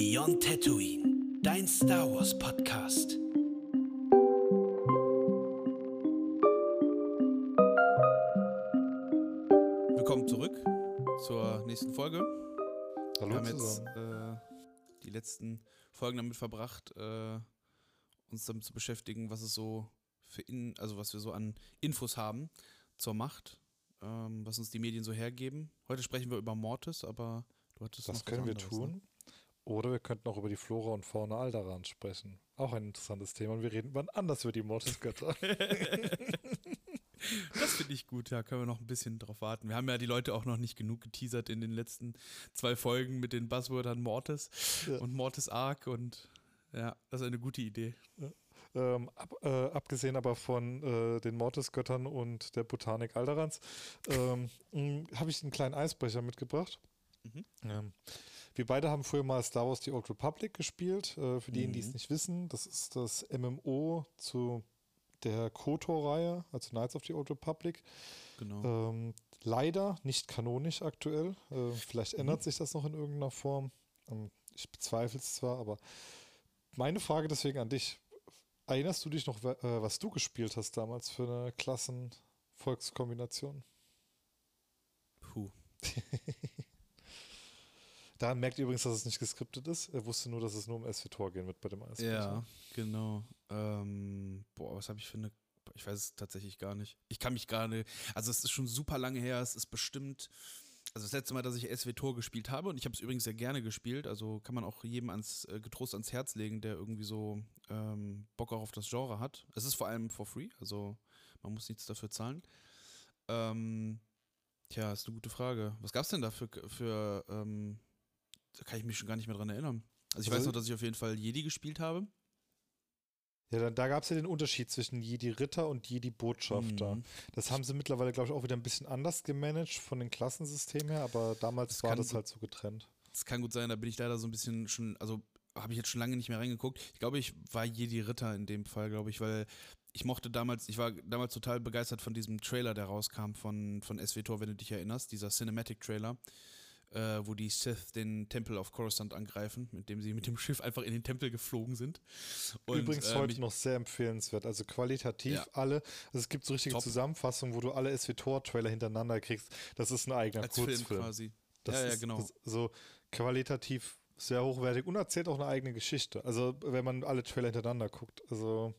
Beyond Tatooine, dein Star Wars Podcast. Willkommen zurück zur nächsten Folge. Hallo Wir haben jetzt zusammen. äh, die letzten Folgen damit verbracht, äh, uns damit zu beschäftigen, was es so für in, also was wir so an Infos haben zur Macht, ähm, was uns die Medien so hergeben. Heute sprechen wir über Mortis, aber du hattest noch das was können wir anderes, tun. Ne? Oder wir könnten auch über die Flora und Fauna Aldaran sprechen. Auch ein interessantes Thema. Und wir reden wann anders über die Mortisgötter. Das finde ich gut, ja, können wir noch ein bisschen drauf warten. Wir haben ja die Leute auch noch nicht genug geteasert in den letzten zwei Folgen mit den Buzzwordern Mortis Ja. und Mortis Arc und ja, das ist eine gute Idee. ähm, ab, äh, abgesehen aber von äh, den Mortisgöttern und der Botanik Aldarans, ähm, habe ich einen kleinen Eisbrecher mitgebracht. Mhm. Ähm, wir beide haben früher mal Star Wars The Old Republic gespielt. Äh, für diejenigen, die es Mhm. nicht wissen, das ist das MMO zu der KOTOR-Reihe, also Knights of the Old Republic. Genau. Ähm, leider nicht kanonisch aktuell. Äh, vielleicht Mhm. ändert sich das noch in irgendeiner Form. Ähm, ich bezweifle es zwar, aber meine Frage deswegen an dich. Erinnerst du dich noch, äh, was du gespielt hast damals für eine Klassen-Volkskombination? Puh. Daran merkt ihr übrigens, dass es nicht geskriptet ist. Er wusste nur, dass es nur um SW-Tor gehen wird bei dem Eisbrecher. Ja, genau. Ähm, boah, was habe ich für eine. Ich weiß es tatsächlich gar nicht. Ich kann mich gar nicht. Also, es ist schon super lange her. Es ist bestimmt. Also, das letzte Mal, dass ich SW Tor gespielt habe, und ich habe es übrigens sehr gerne gespielt, also kann man auch jedem ans, äh, getrost ans Herz legen, der irgendwie so ähm, Bock auch auf das Genre hat. Es ist vor allem for free, also man muss nichts dafür zahlen. Ähm, tja, ist eine gute Frage. Was gab es denn da für. für ähm, da kann ich mich schon gar nicht mehr dran erinnern. Also, ich weiß Also- noch, dass ich auf jeden Fall Jedi gespielt habe. Ja, dann, da gab es ja den Unterschied zwischen Jedi-Ritter und Jedi-Botschafter. Mhm. Das haben sie mittlerweile, glaube ich, auch wieder ein bisschen anders gemanagt von den Klassensystemen her, aber damals Das war das gut- halt so getrennt. Das kann gut sein, da bin ich leider so ein bisschen schon, also habe ich jetzt schon lange nicht mehr reingeguckt. Ich glaube, ich war Jedi Ritter in dem Fall, glaube ich, weil ich mochte damals, ich war damals total begeistert von diesem Trailer, der rauskam von, von SWTOR, wenn du dich erinnerst, dieser Cinematic-Trailer, äh, wo die Sith den Tempel auf Coruscant angreifen, mit dem sie mit dem Schiff einfach in den Tempel geflogen sind. Und, Übrigens äh, heute noch sehr empfehlenswert. Also qualitativ Ja. alle. Also es gibt so richtige Top. Zusammenfassungen, wo du alle SWTOR-Trailer hintereinander kriegst. Das ist ein eigener als Film Kurzfilm. quasi. Das ja, ja, ist, genau. Das, so qualitativ sehr hochwertig und erzählt auch eine eigene Geschichte. Also wenn man alle Trailer hintereinander guckt. Also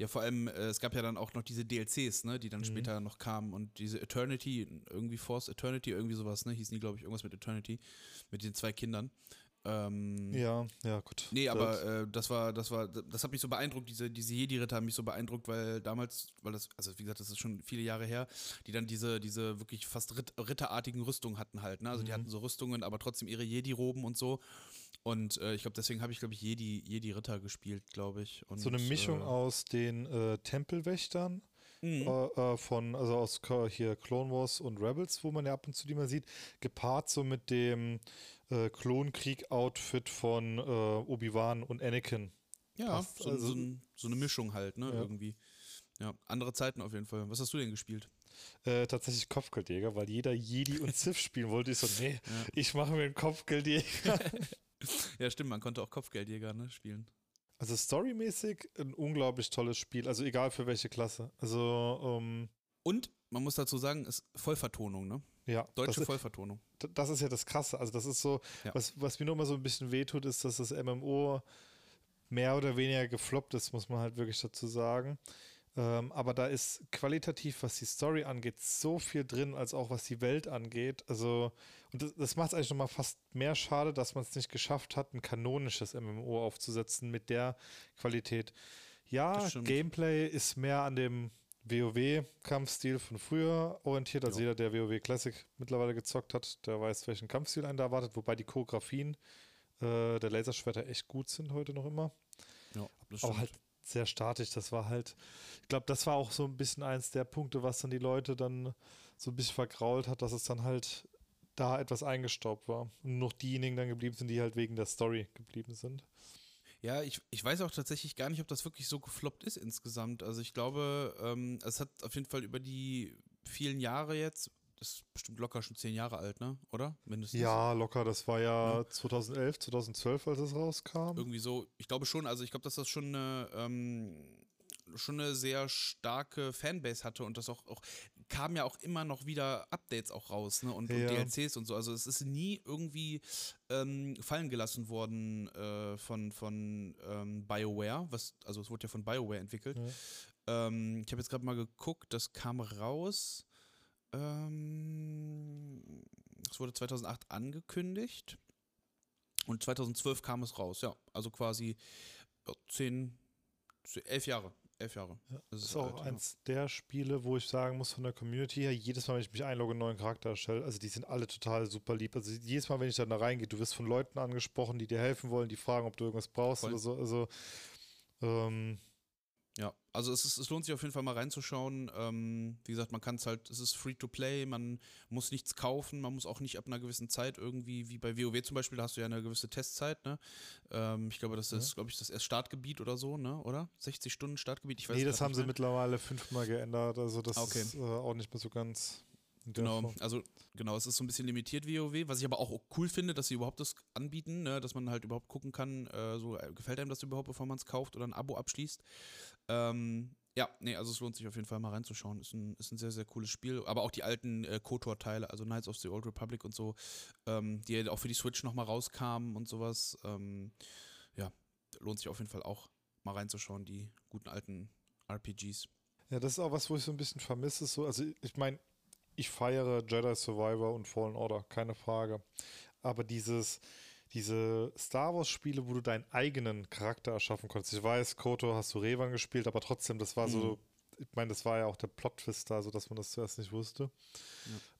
Ja, vor allem, äh, es gab ja dann auch noch diese DLCs, ne, die dann Mhm. später noch kamen und diese Eternity, irgendwie Force Eternity, irgendwie sowas, ne, hießen die, glaube ich, irgendwas mit Eternity, mit den zwei Kindern. Ähm, ja, ja gut. Nee, aber äh, das war, das war, das hat mich so beeindruckt, diese, diese Jedi-Ritter haben mich so beeindruckt, weil damals, weil das, also wie gesagt, das ist schon viele Jahre her, die dann diese, diese wirklich fast Ritt, ritterartigen Rüstungen hatten halt, ne? Also die Mhm. hatten so Rüstungen, aber trotzdem ihre Jedi-Roben und so. Und äh, ich glaube, deswegen habe ich, glaube ich, Jedi, Jedi-Ritter gespielt, glaube ich. Und, so eine Mischung äh, aus den äh, Tempelwächtern mhm. äh, äh, von, also aus hier Clone Wars und Rebels, wo man ja ab und zu die mal sieht, gepaart so mit dem äh, Klonkrieg-Outfit von Obi-Wan und Anakin. Ja, so, Also- so, so eine Mischung halt, ne, Ja. irgendwie. Ja, andere Zeiten auf jeden Fall. Was hast du denn gespielt? Äh, tatsächlich Kopfgeldjäger, weil jeder Jedi und Sith spielen wollte. Ich so, nee, Ja. ich mache mir einen Kopfgeldjäger. Ja, stimmt, man konnte auch Kopfgeldjäger, ne, spielen. Also storymäßig ein unglaublich tolles Spiel, also egal für welche Klasse. Also, ähm, Und man muss dazu sagen, ist Vollvertonung, ne? ja. Deutsche das, Vollvertonung. das ist ja das Krasse. Also das ist so, Ja. was, was mir nur mal so ein bisschen wehtut, ist, dass das MMO mehr oder weniger gefloppt ist, muss man halt wirklich dazu sagen. Ähm, aber da ist qualitativ, was die Story angeht, so viel drin, als auch was die Welt angeht. Also, und das, das macht es eigentlich nochmal fast mehr schade, dass man es nicht geschafft hat, ein kanonisches MMO aufzusetzen mit der Qualität. Ja. Gameplay ist mehr an dem WoW-Kampfstil von früher orientiert. Also Ja. jeder, der WoW Classic mittlerweile gezockt hat, der weiß, welchen Kampfstil einen da erwartet, wobei die Choreografien äh, der Laserschwerter echt gut sind heute noch immer. Ja, das Aber halt sehr statisch. Das war halt, ich glaube, das war auch so ein bisschen eins der Punkte, was dann die Leute dann so ein bisschen vergrault hat, dass es dann halt da etwas eingestaubt war. Und noch diejenigen dann geblieben sind, die halt wegen der Story geblieben sind. Ja, ich, ich weiß auch tatsächlich gar nicht, ob das wirklich so gefloppt ist insgesamt. Also ich glaube, ähm, es hat auf jeden Fall über die vielen Jahre jetzt ist bestimmt locker schon zehn Jahre alt, ne? Oder? Mindestens. Ja, locker. Das war ja 2011, 2012, als es rauskam. Irgendwie so. Ich glaube schon, also ich glaube, dass das schon eine, ähm, schon eine sehr starke Fanbase hatte und das auch, auch kamen ja auch immer noch wieder Updates auch raus, ne? Und, Ja. und DLCs und so. Also es ist nie irgendwie ähm, fallen gelassen worden äh, von, von ähm, BioWare, was, also es wurde ja von BioWare entwickelt. Ja. Ähm, ich habe jetzt gerade mal geguckt, das kam raus. Ähm, es wurde 2008 angekündigt und 2012 kam es raus. Ja, also quasi ja, zehn, elf Jahre. Elf Jahre. Ja, Das ist auch alt, ja. eins der Spiele, wo ich sagen muss, von der Community her, jedes Mal, wenn ich mich einlogge, einen neuen Charakter erstelle, also die sind alle total super lieb. Also jedes Mal, wenn ich dann da reingehe, du wirst von Leuten angesprochen, die dir helfen wollen, die fragen, ob du irgendwas brauchst Voll. oder so. Also, ähm, Ja, also es, ist, es lohnt sich auf jeden Fall mal reinzuschauen. Ähm, wie gesagt, man kann es halt, es ist free to play, man muss nichts kaufen, man muss auch nicht ab einer gewissen Zeit irgendwie, wie bei WoW zum Beispiel, da hast du ja eine gewisse Testzeit, ne? Ähm, ich glaube, das Ja. ist, glaube ich, das erste Startgebiet oder so, ne? Oder? 60 Stunden Startgebiet, ich weiß nee, grad das haben nicht sie mittlerweile fünfmal geändert. Also das Ah, okay. ist äh, auch nicht mehr so ganz. Genau, also genau, es ist so ein bisschen limitiert WoW, was ich aber auch cool finde, dass sie überhaupt das anbieten, ne, dass man halt überhaupt gucken kann, äh, so äh, gefällt einem das überhaupt, bevor man es kauft oder ein Abo abschließt. Ähm, ja, nee, also es lohnt sich auf jeden Fall mal reinzuschauen. Ist ein, ist ein sehr, sehr cooles Spiel. Aber auch die alten äh, KOTOR-Teile, also Knights of the Old Republic und so, ähm, die ja auch für die Switch nochmal rauskamen und sowas. Ähm, ja, lohnt sich auf jeden Fall auch mal reinzuschauen, die guten alten RPGs. Ja, das ist auch was, wo ich so ein bisschen vermisse. So, also ich meine, ich feiere Jedi Survivor und Fallen Order, keine Frage. Aber dieses, diese Star Wars-Spiele, wo du deinen eigenen Charakter erschaffen konntest. Ich weiß, Koto hast du Revan gespielt, aber trotzdem, das war so, ich meine, das war ja auch der Plot-Twist da, so dass man das zuerst nicht wusste.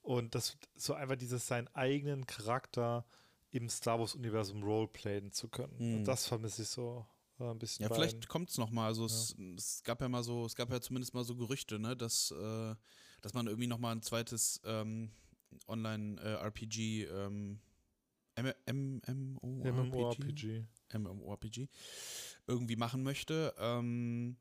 Und das so einfach dieses seinen eigenen Charakter im Star Wars-Universum roleplayen zu können. Mhm. Und das vermisse ich so äh, ein bisschen. Ja, vielleicht kommt es nochmal. Also es, es gab ja mal so, es gab ja zumindest mal so Gerüchte, ne, dass, äh, dass man irgendwie nochmal ein zweites ähm, Online-RPG ähm, MMORPG MMORPG. MMORPG irgendwie machen möchte. Ähm,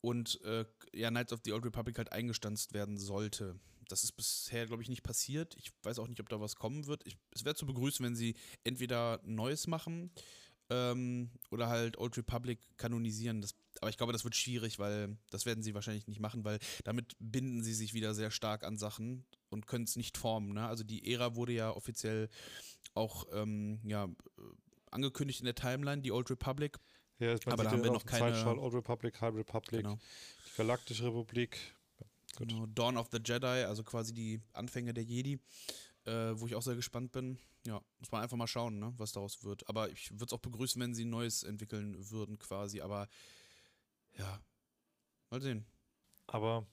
und äh, ja, Knights of the Old Republic halt eingestanzt werden sollte. Das ist bisher, glaube ich, nicht passiert. Ich weiß auch nicht, ob da was kommen wird. Ich, es wäre zu begrüßen, wenn sie entweder Neues machen ähm, oder halt Old Republic kanonisieren. Das, aber ich glaube, das wird schwierig, weil das werden sie wahrscheinlich nicht machen, weil damit binden sie sich wieder sehr stark an Sachen und können es nicht formen. Ne? Also die Ära wurde ja offiziell auch ähm, ja, äh, angekündigt in der Timeline, die Old Republic. Ja, man Aber da haben wir noch keine- Zeitstrahl Old Republic, High Republic, Genau. die Galaktische Republik. Gut. Genau, Dawn of the Jedi, also quasi die Anfänge der Jedi, äh, wo ich auch sehr gespannt bin. Ja, muss man einfach mal schauen, ne, was daraus wird. Aber ich würde es auch begrüßen, wenn sie ein Neues entwickeln würden, quasi. Aber ja, mal sehen. Aber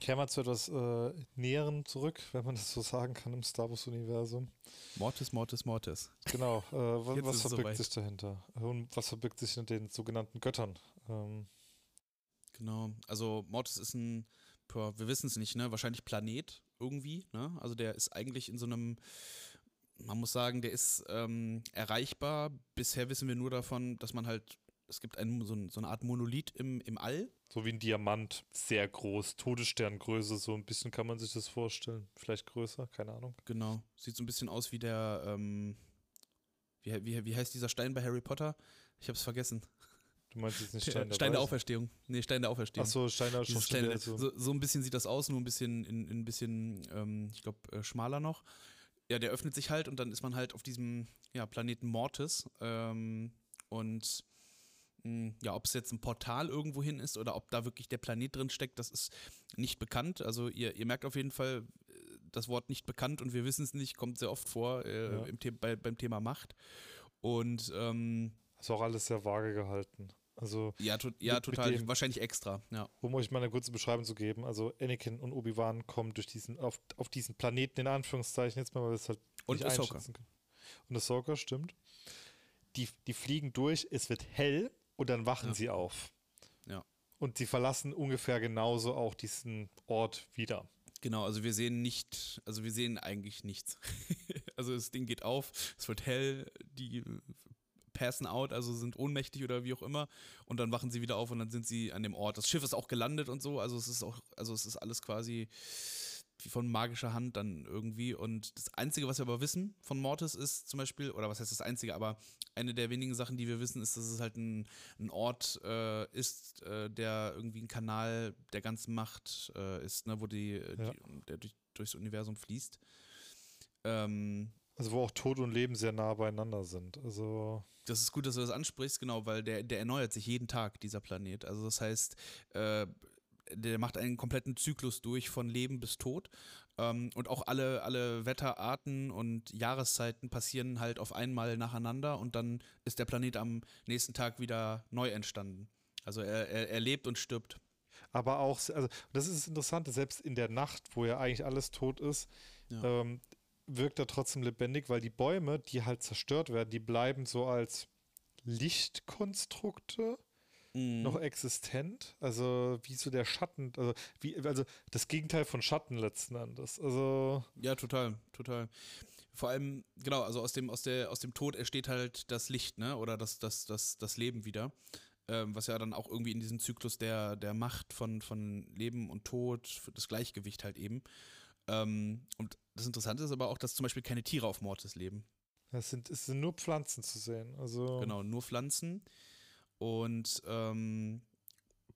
kehren wir zu etwas äh, Näheren zurück, wenn man das so sagen kann im Star Wars-Universum. Mortis, Mortis, Mortis. Genau, äh, was verbirgt soweit. sich dahinter? Und was verbirgt sich hinter den sogenannten Göttern? Ähm, Genau. Also Mortis ist ein, wir wissen es nicht, ne? Wahrscheinlich Planet irgendwie, ne? Also der ist eigentlich in so einem, man muss sagen, der ist ähm, erreichbar. Bisher wissen wir nur davon, dass man halt, es gibt einen, so, ein, so eine Art Monolith im, im All. so wie ein Diamant, sehr groß, Todessterngröße, so ein bisschen kann man sich das vorstellen. Vielleicht größer, keine Ahnung. Genau. Sieht so ein bisschen aus wie der, ähm, wie, wie, wie heißt dieser Stein bei Harry Potter? Ich hab's vergessen. Du meinst jetzt nicht Stein, der, Stein der? Auferstehung. Nee, Stein der Auferstehung. Achso, Stein der der so, so ein bisschen sieht das aus, nur ein bisschen, in, in ein bisschen, ähm, ich glaube, äh, schmaler noch. Ja, der öffnet sich halt und dann ist man halt auf diesem ja, Planeten Mortis. Ähm, und ja, ob es jetzt ein Portal irgendwo hin ist oder ob da wirklich der Planet drin steckt, das ist nicht bekannt. Also ihr, ihr merkt auf jeden Fall äh, das Wort nicht bekannt und wir wissen es nicht, kommt sehr oft vor äh, Ja. im The bei, beim Thema Macht. Und ähm, Ist auch alles sehr vage gehalten. Also, ja, to ja Mit- mit total. dem- Wahrscheinlich extra, ja. um euch mal eine kurze Beschreibung zu geben, also Anakin und Obi-Wan kommen durch diesen, auf, auf diesen Planeten, in Anführungszeichen, jetzt mal, weil wir es halt Und nicht Ahsoka. einschätzen können. Und Ahsoka, stimmt. Die, die fliegen durch, es wird hell und dann wachen Ja. sie auf. Ja. Und sie verlassen ungefähr genauso auch diesen Ort wieder. Genau, also wir sehen nicht, also wir sehen eigentlich nichts. also das Ding geht auf, es wird hell, die passen out, also sind ohnmächtig oder wie auch immer und dann wachen sie wieder auf und dann sind sie an dem Ort. Das Schiff ist auch gelandet und so, also es ist auch, also es ist alles quasi, wie von magischer Hand dann irgendwie. Und das Einzige, was wir aber wissen von Mortis ist zum Beispiel, oder was heißt das Einzige, aber eine der wenigen Sachen, die wir wissen, ist, dass es halt ein, ein Ort äh, ist, äh, der irgendwie ein Kanal der ganzen Macht äh, ist, ne, wo die, äh, Ja. die der durch, durchs Universum fließt. Ähm, Also wo auch Tod und Leben sehr nah beieinander sind. Also Das ist gut, dass du das ansprichst, genau, weil der, der erneuert sich jeden Tag, dieser Planet. Also das heißt, äh, der macht einen kompletten Zyklus durch von Leben bis Tod. Ähm, und auch alle, alle Wetterarten und Jahreszeiten passieren halt auf einmal nacheinander und dann ist der Planet am nächsten Tag wieder neu entstanden. Also er, er, er lebt und stirbt. Aber auch, also das ist das Interessante, selbst in der Nacht, wo ja eigentlich alles tot ist, Ja. ähm, wirkt er trotzdem lebendig, weil die Bäume, die halt zerstört werden, die bleiben so als Lichtkonstrukte Mhm. noch existent. Also wie so der Schatten, also wie, also das Gegenteil von Schatten letzten Endes. Also Ja, total, total. Vor allem, genau, also aus dem, aus der, aus dem Tod entsteht halt das Licht, ne? Oder das, das, das, das Leben wieder. Ähm, was ja dann auch irgendwie in diesen Zyklus der, der Macht von, von Leben und Tod, das Gleichgewicht halt eben. Ähm, und das Interessante ist aber auch, dass zum Beispiel keine Tiere auf Mortis leben. es sind, es sind nur Pflanzen zu sehen. Also Genau, nur Pflanzen. Und ähm,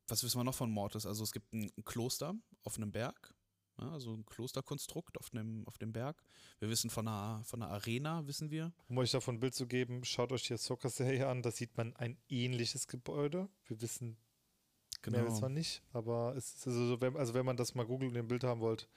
was wissen wir noch von Mortis? Also es gibt ein, ein Kloster auf einem Berg, ja, also ein Klosterkonstrukt auf einem, auf dem Berg. Wir wissen von einer, von einer Arena, wissen wir. Um euch davon ein Bild zu geben, schaut euch die Ahsoka-Serie an, da sieht man ein ähnliches Gebäude. Wir wissen mehr wissen wir nicht, aber es ist also, so, wenn, also wenn man das mal googelt und ein Bild haben wollt,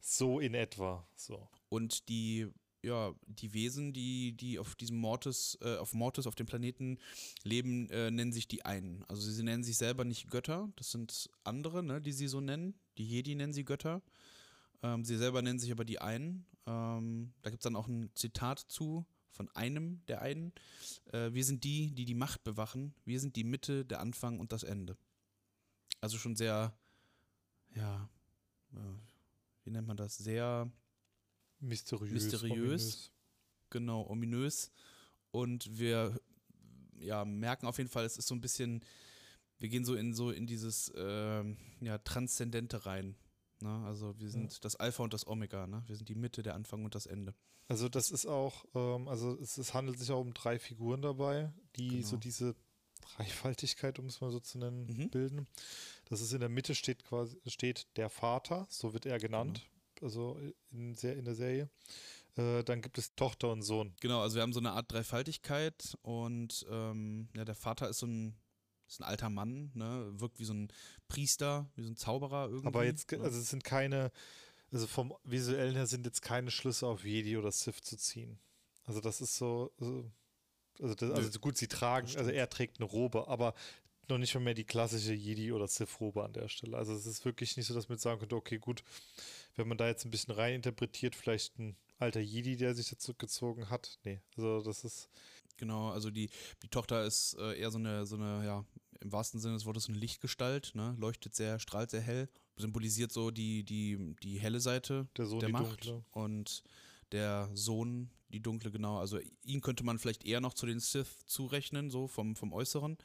so in etwa. So. Und die, ja, die Wesen, die, die auf diesem Mortis, äh, auf Mortis, auf dem Planeten leben, äh, nennen sich die einen. Also sie nennen sich selber nicht Götter, das sind andere, ne, die sie so nennen. Die Jedi nennen sie Götter. Ähm, sie selber nennen sich aber die einen. Ähm, da gibt es dann auch ein Zitat zu von einem der einen. Äh, wir sind die, die die Macht bewachen. Wir sind die Mitte, der Anfang und das Ende. Also schon sehr, ja, äh, wie nennt man das? Sehr Mysteriös. Mysteriös. ominös. genau, ominös. Und wir ja, merken auf jeden Fall, es ist so ein bisschen, wir gehen so in so in dieses ähm, ja, Transzendente rein. Ne? Also wir sind das Alpha und das Omega, ne? Wir sind die Mitte, der Anfang und das Ende. Also das ist auch, ähm, also es, es handelt sich auch um drei Figuren dabei, die Genau. so diese Dreifaltigkeit, um es mal so zu nennen, Mhm. bilden. Das ist in der Mitte steht quasi steht der Vater, so wird er genannt, also in, in der Serie. Äh, dann gibt es Tochter und Sohn. Genau, also wir haben so eine Art Dreifaltigkeit und ähm, ja, der Vater ist so ein, ist ein alter Mann, ne? Wirkt wie so ein Priester, wie so ein Zauberer irgendwie. Aber jetzt, ne? also es sind keine, also vom visuellen her sind jetzt keine Schlüsse auf Jedi oder Sith zu ziehen. Also das ist so, so also, das, also gut, sie tragen, also er trägt eine Robe, aber noch nicht mal mehr die klassische Jedi oder Sith-Robe an der Stelle. Also es ist wirklich nicht so, dass man sagen könnte, okay, gut, wenn man da jetzt ein bisschen rein interpretiert, vielleicht ein alter Jedi, der sich da zurückgezogen hat. Nee, also das ist, Genau, also die, die Tochter ist äh, eher so eine, so eine, ja, im wahrsten Sinne des Wortes eine Lichtgestalt, ne? Leuchtet sehr, strahlt sehr hell, symbolisiert so die, die, die helle Seite Der Sohn der Macht dunkle. und der Sohn die dunkle, genau. Also ihn könnte man vielleicht eher noch zu den Sith zurechnen, so vom, vom Äußeren,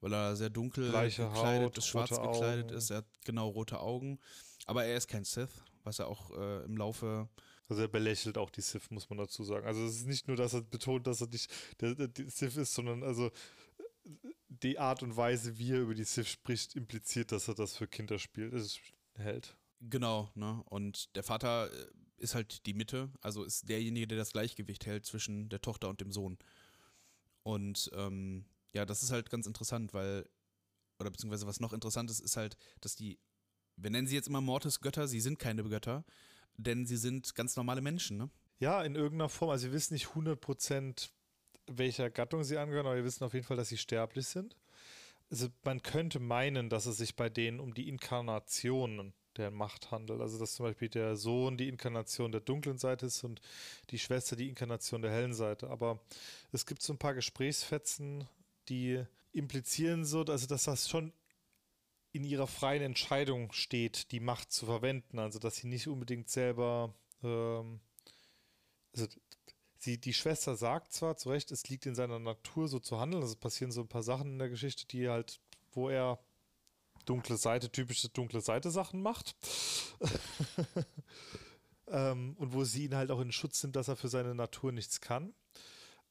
weil er sehr dunkel Bleiche gekleidet Haut, ist, schwarz gekleidet Augen. ist, er hat genau rote Augen. Aber er ist kein Sith, was er auch äh, im Laufe Also er belächelt auch die Sith, muss man dazu sagen. Also es ist nicht nur, dass er betont, dass er nicht der, der, die Sith ist, sondern also die Art und Weise, wie er über die Sith spricht, impliziert, dass er das für Kinder spielt. Ist hält. Genau, ne? Und der Vater äh, ist halt die Mitte, also ist derjenige, der das Gleichgewicht hält zwischen der Tochter und dem Sohn. Und ähm, ja, das ist halt ganz interessant, weil, oder beziehungsweise was noch interessant ist, ist halt, dass die, wir nennen sie jetzt immer Mortis-Götter, sie sind keine Götter, denn sie sind ganz normale Menschen, ne? Ja, in irgendeiner Form. Also wir wissen nicht 100% welcher Gattung sie angehören, aber wir wissen auf jeden Fall, dass sie sterblich sind. Also man könnte meinen, dass es sich bei denen um die Inkarnationen der Macht handelt. Also dass zum Beispiel der Sohn die Inkarnation der dunklen Seite ist und die Schwester die Inkarnation der hellen Seite. Aber es gibt so ein paar Gesprächsfetzen, die implizieren so, also dass das schon in ihrer freien Entscheidung steht, die Macht zu verwenden. Also dass sie nicht unbedingt selber ähm, also sie, die Schwester sagt zwar zu Recht, es liegt in seiner Natur so zu handeln, also passieren so ein paar Sachen in der Geschichte, die halt, wo er dunkle Seite, typische dunkle Seite Sachen macht. ähm, und wo sie ihn halt auch in Schutz nimmt, dass er für seine Natur nichts kann.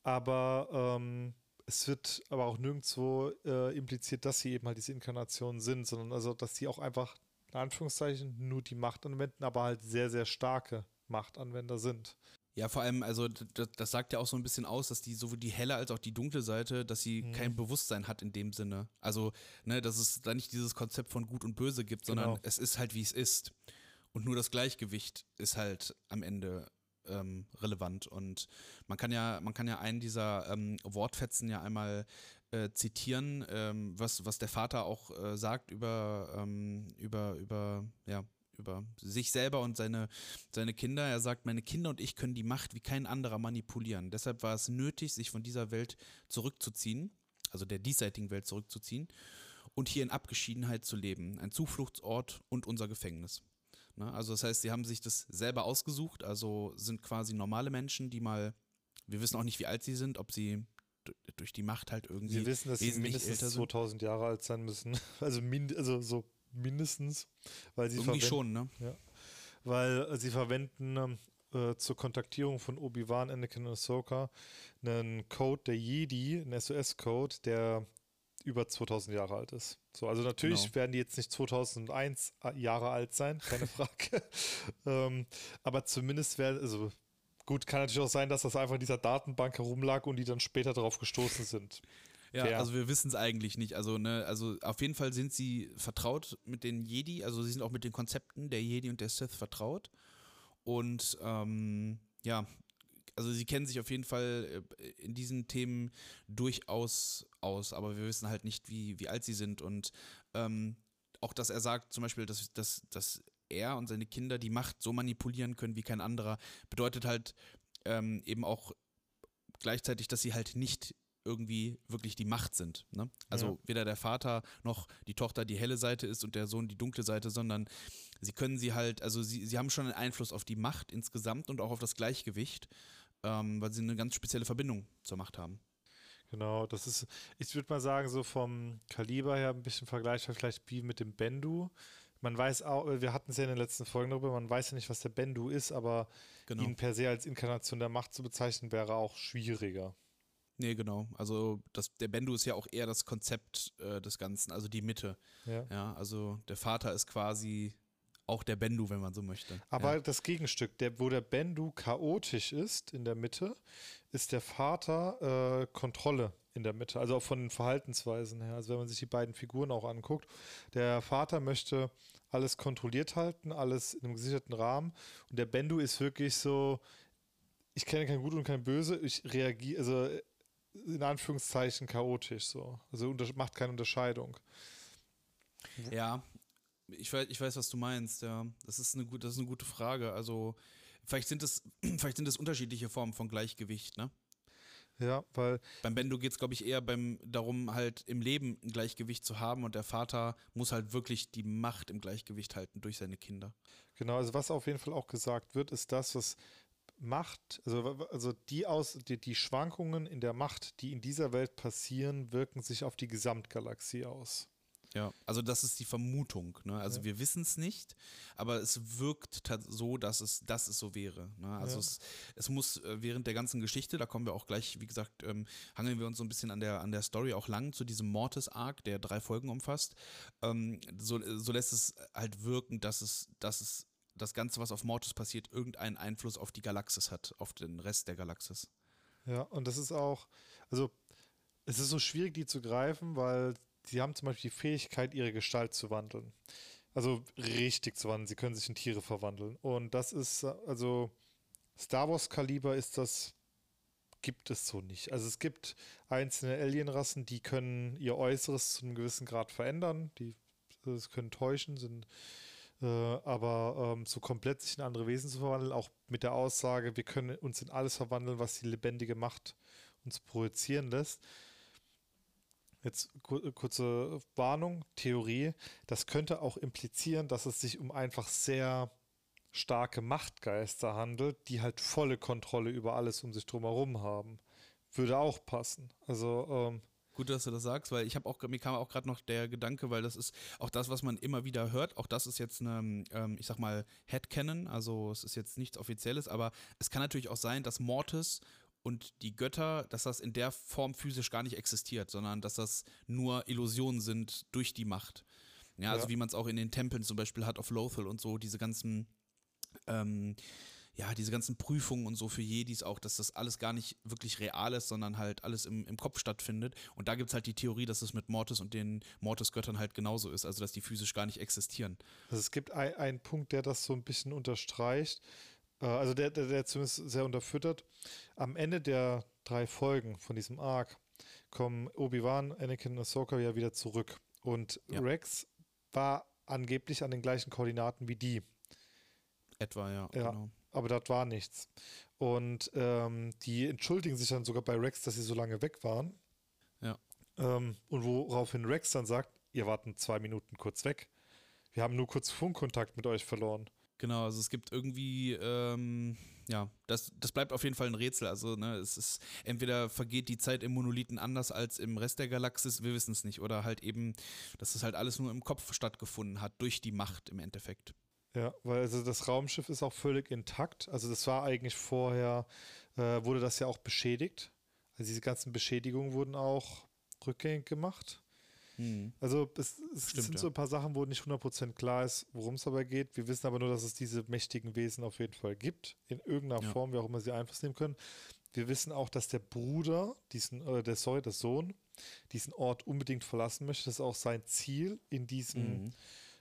Aber ähm, es wird aber auch nirgendwo äh, impliziert, dass sie eben halt diese Inkarnationen sind, sondern also, dass sie auch einfach, in Anführungszeichen, nur die Macht anwenden, aber halt sehr, sehr starke Machtanwender sind. Ja, vor allem, also das, das, sagt ja auch so ein bisschen aus, dass die sowohl die helle als auch die dunkle Seite, dass sie mhm. kein Bewusstsein hat in dem Sinne. Also, ne, dass es da nicht dieses Konzept von Gut und Böse gibt, sondern genau. es ist halt, wie es ist. Und nur das Gleichgewicht ist halt am Ende ähm, relevant. Und man kann ja, man kann ja einen dieser ähm, Wortfetzen ja einmal äh, zitieren, ähm, was, was der Vater auch äh, sagt über, ähm, über, über, ja, über sich selber und seine, seine Kinder. Er sagt, meine Kinder und ich können die Macht wie kein anderer manipulieren. Deshalb war es nötig, sich von dieser Welt zurückzuziehen, also der diesseitigen Welt zurückzuziehen und hier in Abgeschiedenheit zu leben. Ein Zufluchtsort und unser Gefängnis. Ne? Also das heißt, sie haben sich das selber ausgesucht, also sind quasi normale Menschen, die mal, wir wissen auch nicht, wie alt sie sind, ob sie durch die Macht halt irgendwie. Sie wissen, dass sie mindestens 2000 Jahre alt sein müssen. Also, mind, also so mindestens. Weil sie Irgendwie schon, ne? Ja, weil äh, sie verwenden ähm, äh, zur Kontaktierung von Obi-Wan, Anakin und Ahsoka einen Code der Jedi, einen SOS-Code, der über 2000 Jahre alt ist. So, also natürlich genau. werden die jetzt nicht 2001 äh, Jahre alt sein, keine Frage. ähm, aber zumindest werden, also gut, kann natürlich auch sein, dass das einfach in dieser Datenbank herumlag und die dann später darauf gestoßen sind. Ja, Fair. also wir wissen es eigentlich nicht. Also, ne, also auf jeden Fall sind sie vertraut mit den Jedi, also sie sind auch mit den Konzepten der Jedi und der Sith vertraut. Und ähm, ja, also sie kennen sich auf jeden Fall äh, in diesen Themen durchaus aus, aber wir wissen halt nicht, wie, wie alt sie sind. Und ähm, auch, dass er sagt, zum Beispiel, dass, dass, dass er und seine Kinder die Macht so manipulieren können wie kein anderer, bedeutet halt ähm, eben auch gleichzeitig, dass sie halt nicht irgendwie wirklich die Macht sind. Ne? Also ja. weder der Vater noch die Tochter die helle Seite ist und der Sohn die dunkle Seite, sondern sie können sie halt, also sie, sie haben schon einen Einfluss auf die Macht insgesamt und auch auf das Gleichgewicht, ähm, weil sie eine ganz spezielle Verbindung zur Macht haben. Genau, das ist, ich würde mal sagen, so vom Kaliber her ein bisschen vergleichbar vielleicht wie mit dem Bendu. Man weiß auch, wir hatten es ja in den letzten Folgen darüber, man weiß ja nicht, was der Bendu ist, aber genau. ihn per se als Inkarnation der Macht zu bezeichnen, wäre auch schwieriger. Nee, genau. Also das, der Bendu ist ja auch eher das Konzept äh, des Ganzen, also die Mitte. Ja. ja. Also der Vater ist quasi auch der Bendu, wenn man so möchte. Aber ja. das Gegenstück, der, wo der Bendu chaotisch ist in der Mitte, ist der Vater äh, Kontrolle in der Mitte. Also auch von den Verhaltensweisen her. Also wenn man sich die beiden Figuren auch anguckt, der Vater möchte alles kontrolliert halten, alles in einem gesicherten Rahmen. Und der Bendu ist wirklich so, ich kenne kein Gut und kein Böse, ich reagiere, also in Anführungszeichen chaotisch so. Also macht keine Unterscheidung. Ja, ich weiß, ich weiß, was du meinst, ja. Das ist eine, das ist eine gute Frage. Also, vielleicht sind es, vielleicht sind es unterschiedliche Formen von Gleichgewicht, ne? Ja, weil. Beim Bendo geht es, glaube ich, eher beim, darum, halt im Leben ein Gleichgewicht zu haben und der Vater muss halt wirklich die Macht im Gleichgewicht halten durch seine Kinder. Genau, also was auf jeden Fall auch gesagt wird, ist das, was Macht, also, also die, aus, die, die Schwankungen in der Macht, die in dieser Welt passieren, wirken sich auf die Gesamtgalaxie aus. Ja, also das ist die Vermutung. Ne? Also ja. wir wissen es nicht, aber es wirkt so, dass es, dass es so wäre. Ne? Also ja. es, es muss äh, während der ganzen Geschichte, da kommen wir auch gleich, wie gesagt, ähm, hangeln wir uns so ein bisschen an der, an der Story auch lang zu diesem Mortis-Arc, der drei Folgen umfasst. Ähm, so, so lässt es halt wirken, dass es, dass es das Ganze, was auf Mortis passiert, irgendeinen Einfluss auf die Galaxis hat, auf den Rest der Galaxis. Ja, und das ist auch, also es ist so schwierig, die zu greifen, weil sie haben zum Beispiel die Fähigkeit, ihre Gestalt zu wandeln. Also richtig zu wandeln. Sie können sich in Tiere verwandeln. Und das ist, also Star Wars-Kaliber ist das, gibt es so nicht. Also es gibt einzelne Alienrassen, die können ihr Äußeres zu einem gewissen Grad verändern. Die das können täuschen, sind äh, aber ähm, so komplett sich in andere Wesen zu verwandeln, auch mit der Aussage, wir können uns in alles verwandeln, was die lebendige Macht uns projizieren lässt. Jetzt kurze Warnung, Theorie. Das könnte auch implizieren, dass es sich um einfach sehr starke Machtgeister handelt, die halt volle Kontrolle über alles um sich drumherum haben. Würde auch passen. Also ähm, Gut, dass du das sagst, weil ich habe auch, mir kam auch gerade noch der Gedanke, weil das ist auch das, was man immer wieder hört. Auch das ist jetzt eine, ähm, ich sag mal, Headcanon, also es ist jetzt nichts Offizielles, aber es kann natürlich auch sein, dass Mortis und die Götter, dass das in der Form physisch gar nicht existiert, sondern dass das nur Illusionen sind durch die Macht. Ja, also Ja. wie man es auch in den Tempeln zum Beispiel hat auf Lothal und so, diese ganzen, ähm, ja, diese ganzen Prüfungen und so für Jedis auch, dass das alles gar nicht wirklich real ist, sondern halt alles im, im Kopf stattfindet. Und da gibt es halt die Theorie, dass es mit Mortis und den Mortis-Göttern halt genauso ist, also dass die physisch gar nicht existieren. Also es gibt ein- einen Punkt, der das so ein bisschen unterstreicht. Äh, Also der, der, der zumindest sehr unterfüttert. Am Ende der drei Folgen von diesem Arc kommen Obi-Wan, Anakin und Ahsoka ja wieder zurück. Und Ja. Rex war angeblich an den gleichen Koordinaten wie die. Etwa, ja, Ja. genau. Aber das war nichts. Und ähm, die entschuldigen sich dann sogar bei Rex, dass sie so lange weg waren. Ja. Ähm, und woraufhin Rex dann sagt, ihr wart in zwei Minuten kurz weg. Wir haben nur kurz Funkkontakt mit euch verloren. Genau, also es gibt irgendwie, ähm, ja, das, das bleibt auf jeden Fall ein Rätsel. Also, ne, es ist, entweder vergeht die Zeit im Monolithen anders als im Rest der Galaxis, wir wissen es nicht. Oder halt eben, dass das halt alles nur im Kopf stattgefunden hat, durch die Macht im Endeffekt. Ja, weil also das Raumschiff ist auch völlig intakt. Also das war eigentlich vorher, äh, wurde das ja auch beschädigt. Also diese ganzen Beschädigungen wurden auch rückgängig gemacht. Hm. Also es, es Stimmt, sind ja. so ein paar Sachen, wo nicht 100% klar ist, worum es dabei geht. Wir wissen aber nur, dass es diese mächtigen Wesen auf jeden Fall gibt, in irgendeiner Ja. Form, wie auch immer sie Einfluss nehmen können. Wir wissen auch, dass der Bruder, diesen, äh, der, sorry, der Sohn, diesen Ort unbedingt verlassen möchte. Das ist auch sein Ziel in diesem Mhm.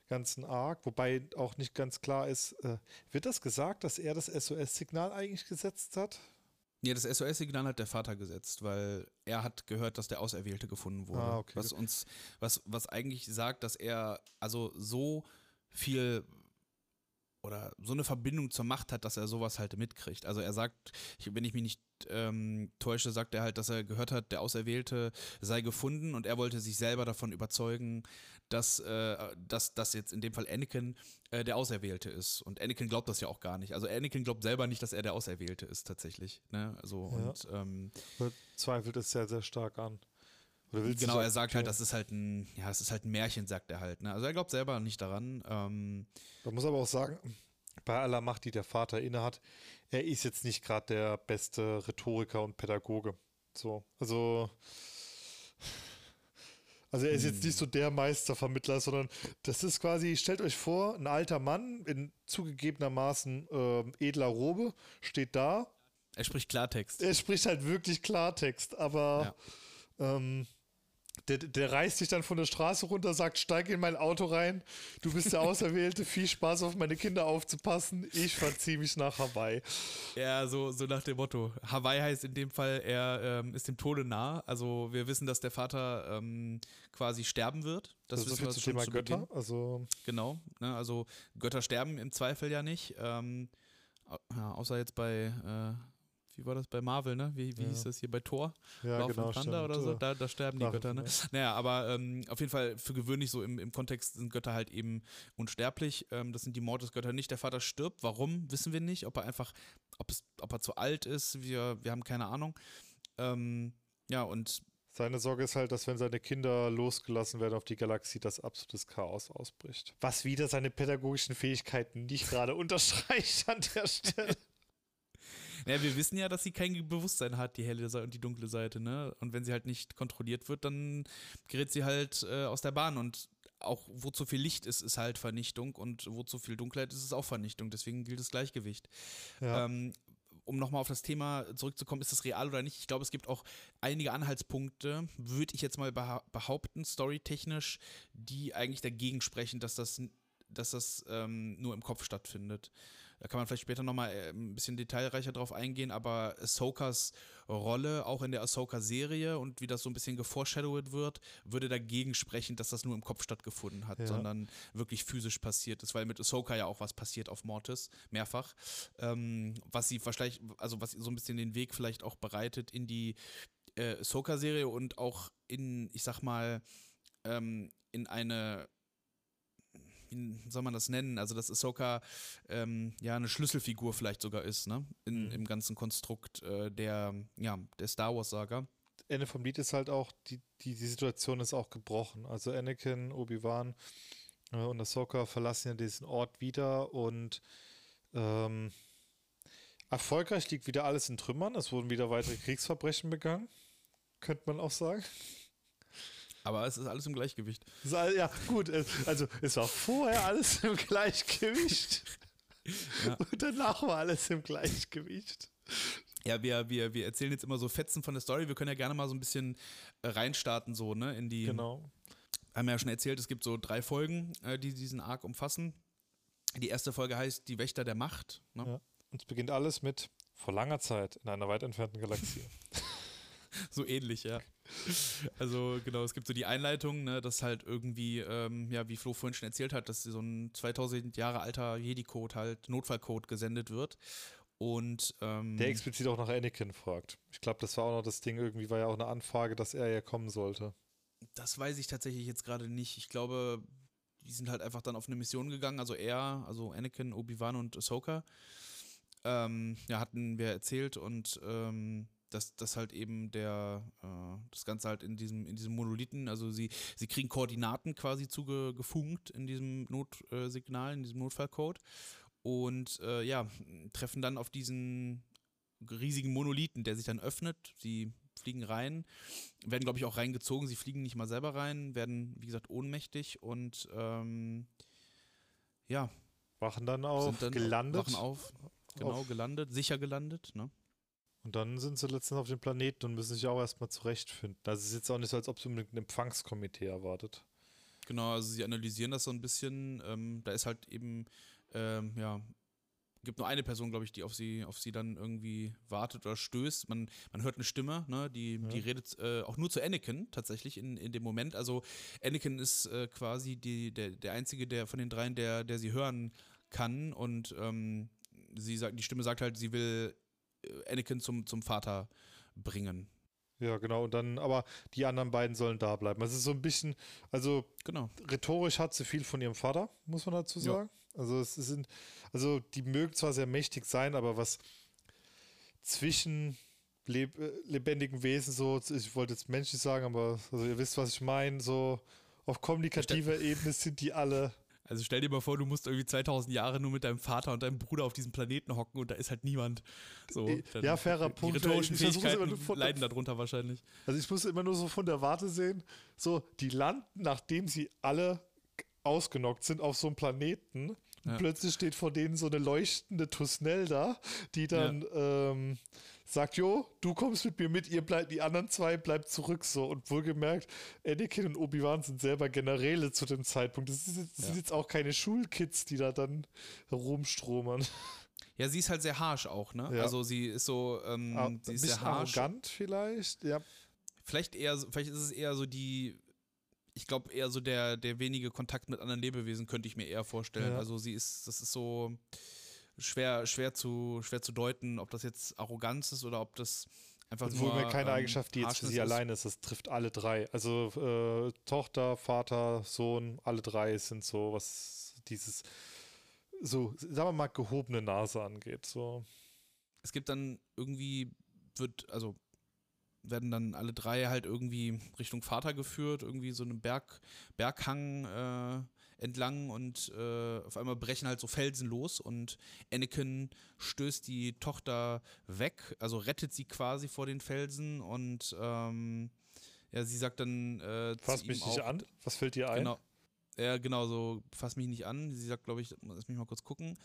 ganzen Arc, wobei auch nicht ganz klar ist, äh, wird das gesagt, dass er das SOS-Signal eigentlich gesetzt hat? Ja, das SOS-Signal hat der Vater gesetzt, weil er hat gehört, dass der Auserwählte gefunden wurde. Ah, okay. Was uns, was, was eigentlich sagt, dass er also so viel oder so eine Verbindung zur Macht hat, dass er sowas halt mitkriegt. Also er sagt, wenn ich mich nicht ähm, täusche, sagt er halt, dass er gehört hat, der Auserwählte sei gefunden und er wollte sich selber davon überzeugen, dass, äh, dass, dass jetzt in dem Fall Anakin äh, der Auserwählte ist. Und Anakin glaubt das ja auch gar nicht. Also Anakin glaubt selber nicht, dass er der Auserwählte ist tatsächlich. Ne? Also Ja. und ähm, zweifelt es sehr, sehr stark an. Genau, er sagt halt, das ist halt ein, ja, es ist halt ein Märchen, sagt er halt. Ne? Also er glaubt selber nicht daran. Ähm, Man muss aber auch sagen, bei aller Macht, die der Vater innehat, er ist jetzt nicht gerade der beste Rhetoriker und Pädagoge. So, also. Also er ist jetzt nicht so der Meistervermittler, sondern das ist quasi, stellt euch vor, ein alter Mann in zugegebenermaßen ähm, edler Robe steht da. er spricht Klartext. Er spricht halt wirklich Klartext, aber ähm, der, der reißt sich dann von der Straße runter, sagt, steig in mein Auto rein, du bist der Auserwählte, viel Spaß auf meine Kinder aufzupassen, ich verziehe mich nach Hawaii. Ja, so, so nach dem Motto. Hawaii heißt in dem Fall, er ähm, ist dem Tode nah. Also wir wissen, dass der Vater ähm, quasi sterben wird. Das, Das, ist so wissen wir schon Thema zu Götter. Beginn. Also, Genau. Ne? Also Götter sterben im Zweifel ja nicht. Ähm, außer jetzt bei, äh, wie war das bei Marvel, ne? Wie, wie Ja. hieß das hier bei Thor? ja, Love genau. Thunder oder so, Ja. da, da sterben die Götter, ne? and- Naja, aber ähm, auf jeden Fall für gewöhnlich so im, im Kontext sind Götter halt eben unsterblich. Ähm, das sind die Mordes-Götter nicht. Der Vater stirbt. Warum, wissen wir nicht. Ob er einfach, ob, es, ob er zu alt ist, wir, wir haben keine Ahnung. Ähm, ja, und Seine Sorge ist halt, dass wenn seine Kinder losgelassen werden auf die Galaxie, das absolutes Chaos ausbricht. Was wieder seine pädagogischen Fähigkeiten nicht gerade unterstreicht an der Stelle. Ja, wir wissen ja, dass sie kein Bewusstsein hat, die helle Seite und die dunkle Seite, ne? Und wenn sie halt nicht kontrolliert wird, dann gerät sie halt äh, aus der Bahn und auch wo zu viel Licht ist, ist halt Vernichtung und wo zu viel Dunkelheit ist, ist auch Vernichtung. Deswegen gilt das Gleichgewicht. Ja. Ähm, um nochmal auf das Thema zurückzukommen, ist das real oder nicht? Ich glaube, es gibt auch einige Anhaltspunkte, würde ich jetzt mal beha behaupten, storytechnisch, die eigentlich dagegen sprechen, dass das, dass das ähm, nur im Kopf stattfindet. Da kann man vielleicht später nochmal äh, ein bisschen detailreicher drauf eingehen, aber Ahsokas Rolle, auch in der Ahsoka-Serie und wie das so ein bisschen geforeshadowed wird, würde dagegen sprechen, dass das nur im Kopf stattgefunden hat, Ja. sondern wirklich physisch passiert ist, weil mit Ahsoka ja auch was passiert auf Mortis, mehrfach, ähm, was sie vielleicht, also was so ein bisschen den Weg vielleicht auch bereitet in die äh, Ahsoka-Serie und auch in, ich sag mal, ähm, in eine wie soll man das nennen? Also, dass Ahsoka ähm, ja eine Schlüsselfigur vielleicht sogar ist, ne? In, Mhm. Im ganzen Konstrukt äh, der, ja, der Star Wars-Saga. Ende vom Lied ist halt auch, die, die, die Situation ist auch gebrochen. Also Anakin, Obi-Wan äh, und Ahsoka verlassen ja diesen Ort wieder und ähm, erfolgreich liegt wieder alles in Trümmern. Es wurden wieder weitere Kriegsverbrechen begangen. Könnte man auch sagen. Aber es ist alles im Gleichgewicht. Ja, gut. Also, es war vorher alles im Gleichgewicht. Ja. Und danach war alles im Gleichgewicht. Ja, wir, wir, wir erzählen jetzt immer so Fetzen von der Story. Wir können ja gerne mal so ein bisschen äh, reinstarten, so, ne, in die. Genau. Haben wir ja schon erzählt, es gibt so drei Folgen, äh, die diesen Arc umfassen. Die erste Folge heißt Die Wächter der Macht. Ne? Ja. Und es beginnt alles mit vor langer Zeit in einer weit entfernten Galaxie. so ähnlich, ja. Also genau, es gibt so die Einleitung, ne, dass halt irgendwie, ähm, ja, wie Flo vorhin schon erzählt hat, dass so ein 2000 Jahre alter Jedi-Code halt, Notfallcode gesendet wird. Und ähm, der explizit auch nach Anakin fragt. Ich glaube, das war auch noch das Ding, irgendwie war ja auch eine Anfrage, dass er ja kommen sollte. Das weiß ich tatsächlich jetzt gerade nicht. Ich glaube, die sind halt einfach dann auf eine Mission gegangen. Also er, also Anakin, Obi-Wan und Ahsoka. Ähm, ja, hatten wir erzählt und ähm, dass das halt eben der, äh, das Ganze halt in diesem, in diesem Monolithen, also sie, sie kriegen Koordinaten quasi zugefunkt in diesem Notsignal, in diesem Notfallcode und äh, ja, treffen dann auf diesen riesigen Monolithen, der sich dann öffnet. Sie fliegen rein, werden, glaube ich, auch reingezogen. Sie fliegen nicht mal selber rein, werden, wie gesagt, ohnmächtig und ähm, ja. Wachen dann auf, dann gelandet. Wachen auf, genau, auf. gelandet, sicher gelandet, ne? Und dann sind sie letztens auf dem Planeten und müssen sich auch erstmal zurechtfinden. Das ist jetzt auch nicht so, als ob sie mit einem Empfangskomitee erwartet. Genau, also sie analysieren das so ein bisschen. Ähm, da ist halt eben, ähm, ja, gibt nur eine Person, glaube ich, die auf sie, auf sie dann irgendwie wartet oder stößt. Man, man hört eine Stimme, ne, die, ja. die redet äh, auch nur zu Anakin tatsächlich in, in dem Moment. Also Anakin ist äh, quasi die, der, der einzige der von den dreien, der, der sie hören kann. Und ähm, sie sagt, die Stimme sagt halt, sie will Anakin zum, zum Vater bringen. Ja, genau. Und dann, aber die anderen beiden sollen da bleiben. Es ist so ein bisschen, also genau. rhetorisch hat sie viel von ihrem Vater, muss man dazu sagen. Ja. Also es sind, also die mögen zwar sehr mächtig sein, aber was zwischen leb äh, lebendigen Wesen so, ich wollte jetzt menschlich sagen, aber also ihr wisst, was ich meine, so auf kommunikativer Ebene sind die alle also stell dir mal vor, du musst irgendwie 2000 Jahre nur mit deinem Vater und deinem Bruder auf diesem Planeten hocken und da ist halt niemand. So, ja, fairer Punkt. Die rhetorischen Fähigkeiten leiden darunter wahrscheinlich. Also ich muss immer nur so von der Warte sehen, so, die landen, nachdem sie alle ausgenockt sind auf so einem Planeten. Ja. plötzlich steht vor denen so eine leuchtende Tusnel da, die dann ja. ähm, sagt, jo, du kommst mit mir mit, ihr bleibt, die anderen zwei bleibt zurück so. Und wohlgemerkt, Anakin und Obi-Wan sind selber Generäle zu dem Zeitpunkt. Das, ist, das ja. sind jetzt auch keine Schulkids, die da dann herumstromern. Ja, sie ist halt sehr harsh auch, ne? Ja. Also sie ist so, ähm, ah, sie ist sehr harsh. arrogant vielleicht, ja. Vielleicht eher, vielleicht ist es eher so die, ich glaube eher so der, der wenige Kontakt mit anderen Lebewesen könnte ich mir eher vorstellen. Ja. Also sie ist, das ist so, schwer, schwer, zu, schwer zu deuten, ob das jetzt Arroganz ist oder ob das einfach das nur. mir keine ähm, Eigenschaft, die jetzt für sie ist. allein ist. Das trifft alle drei. Also äh, Tochter, Vater, Sohn, alle drei sind so, was dieses, so, sagen wir mal, gehobene Nase angeht. So. Es gibt dann irgendwie, wird, also werden dann alle drei halt irgendwie Richtung Vater geführt, irgendwie so einen Berg, Berghang äh, entlang und äh, auf einmal brechen halt so Felsen los und Anakin stößt die Tochter weg, also rettet sie quasi vor den Felsen und ähm, ja, sie sagt dann äh, Fass mich nicht an, was fällt dir ein? Genau, ja, genau, so, fass mich nicht an. Sie sagt, glaube ich, lass mich mal kurz gucken.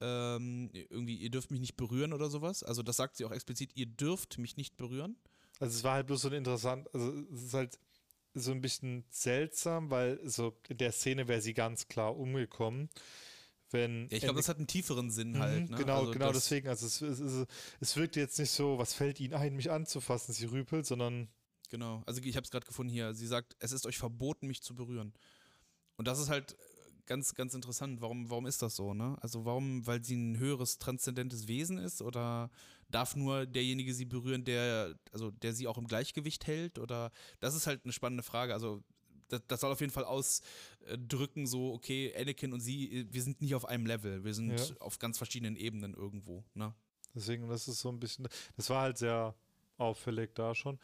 Ähm, irgendwie, ihr dürft mich nicht berühren oder sowas. Also das sagt sie auch explizit, ihr dürft mich nicht berühren. Also es war halt bloß so ein interessant, also es ist halt so ein bisschen seltsam, weil so in der Szene wäre sie ganz klar umgekommen. Wenn ja, ich glaube, das hat einen tieferen Sinn mhm, halt. Ne? Genau, also genau deswegen. Also es, es, es wirkt jetzt nicht so, was fällt ihnen ein, mich anzufassen, sie rüpelt, sondern. Genau, also ich habe es gerade gefunden hier. Sie sagt, es ist euch verboten, mich zu berühren. Und das ist halt ganz, ganz interessant. Warum, warum ist das so, ne? Also warum, weil sie ein höheres transzendentes Wesen ist oder darf nur derjenige sie berühren, der, also der sie auch im Gleichgewicht hält? Oder das ist halt eine spannende Frage. Also das, das soll auf jeden Fall ausdrücken, so, okay, Anakin und sie, wir sind nicht auf einem Level, wir sind ja. auf ganz verschiedenen Ebenen irgendwo, ne? Deswegen, das ist so ein bisschen, das war halt sehr auffällig da schon.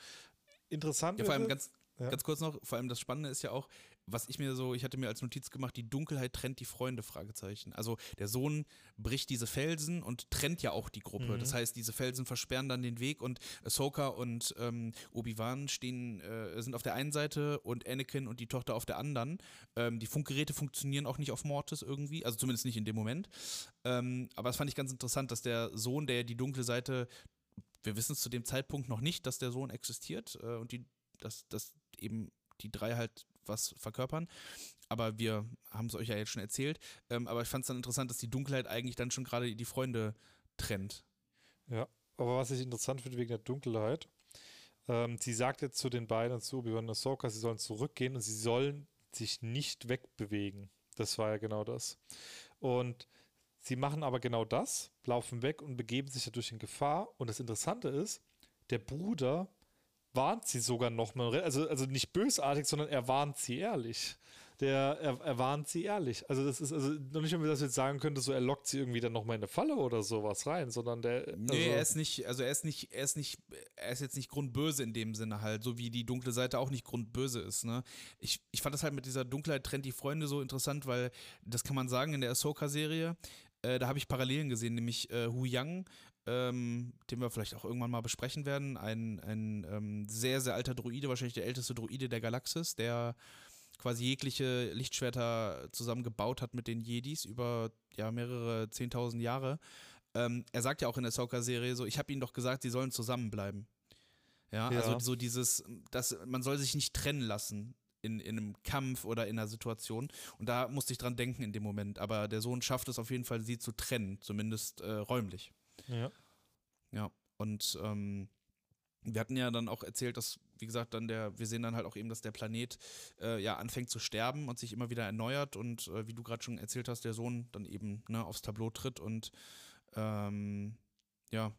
interessant Ja, vor allem ganz, Ja. ganz kurz noch, vor allem das Spannende ist ja auch, was ich mir so, ich hatte mir als Notiz gemacht, die Dunkelheit trennt die Freunde, Fragezeichen. Also der Sohn bricht diese Felsen und trennt ja auch die Gruppe. Mhm. Das heißt, diese Felsen versperren dann den Weg und Ahsoka und ähm, Obi-Wan stehen, äh, sind auf der einen Seite und Anakin und die Tochter auf der anderen. Ähm, die Funkgeräte funktionieren auch nicht auf Mortis irgendwie, also zumindest nicht in dem Moment. Ähm, aber das fand ich ganz interessant, dass der Sohn, der die dunkle Seite, wir wissen es zu dem Zeitpunkt noch nicht, dass der Sohn existiert äh, und die, dass, dass eben die drei halt was verkörpern. Aber wir haben es euch ja jetzt schon erzählt. Ähm, aber ich fand es dann interessant, dass die Dunkelheit eigentlich dann schon gerade die Freunde trennt. Ja, aber was ich interessant finde wegen der Dunkelheit, ähm, sie sagt jetzt zu den beiden, zu Obi-Wan und Ahsoka, sie sollen zurückgehen und sie sollen sich nicht wegbewegen. Das war ja genau das. Und sie machen aber genau das, laufen weg und begeben sich dadurch in Gefahr. Und das Interessante ist, der Bruder warnt sie sogar nochmal, also, also nicht bösartig, sondern er warnt sie ehrlich. Der, er, er warnt sie ehrlich. Also das ist also noch nicht, dass wir jetzt sagen könnte, so er lockt sie irgendwie dann nochmal in eine Falle oder sowas rein, sondern der. Nee, also, er ist nicht, also er ist nicht, er ist nicht, er ist jetzt nicht grundböse in dem Sinne halt, so wie die dunkle Seite auch nicht grundböse ist, ne? Ich, ich fand das halt mit dieser Dunkelheit trennt die Freunde so interessant, weil das kann man sagen in der Ahsoka-Serie, äh, da habe ich Parallelen gesehen, nämlich äh, Hu Yang, ähm, den wir vielleicht auch irgendwann mal besprechen werden, ein, ein ähm, sehr, sehr alter Druide, wahrscheinlich der älteste Druide der Galaxis, der quasi jegliche Lichtschwerter zusammengebaut hat mit den Jedis über ja, mehrere 10.000 Jahre. Ähm, er sagt ja auch in der Ahsoka-Serie so, ich habe ihnen doch gesagt, sie sollen zusammenbleiben. Ja, Ja. also so dieses, dass man soll sich nicht trennen lassen in, in einem Kampf oder in einer Situation. Und da musste ich dran denken in dem Moment. Aber der Sohn schafft es auf jeden Fall, sie zu trennen, zumindest äh, räumlich. Ja. Ja, und ähm, wir hatten ja dann auch erzählt, dass, wie gesagt, dann der, wir sehen dann halt auch eben, dass der Planet äh, ja anfängt zu sterben und sich immer wieder erneuert und äh, wie du gerade schon erzählt hast, der Sohn dann eben ne, aufs Tableau tritt und ähm, ja,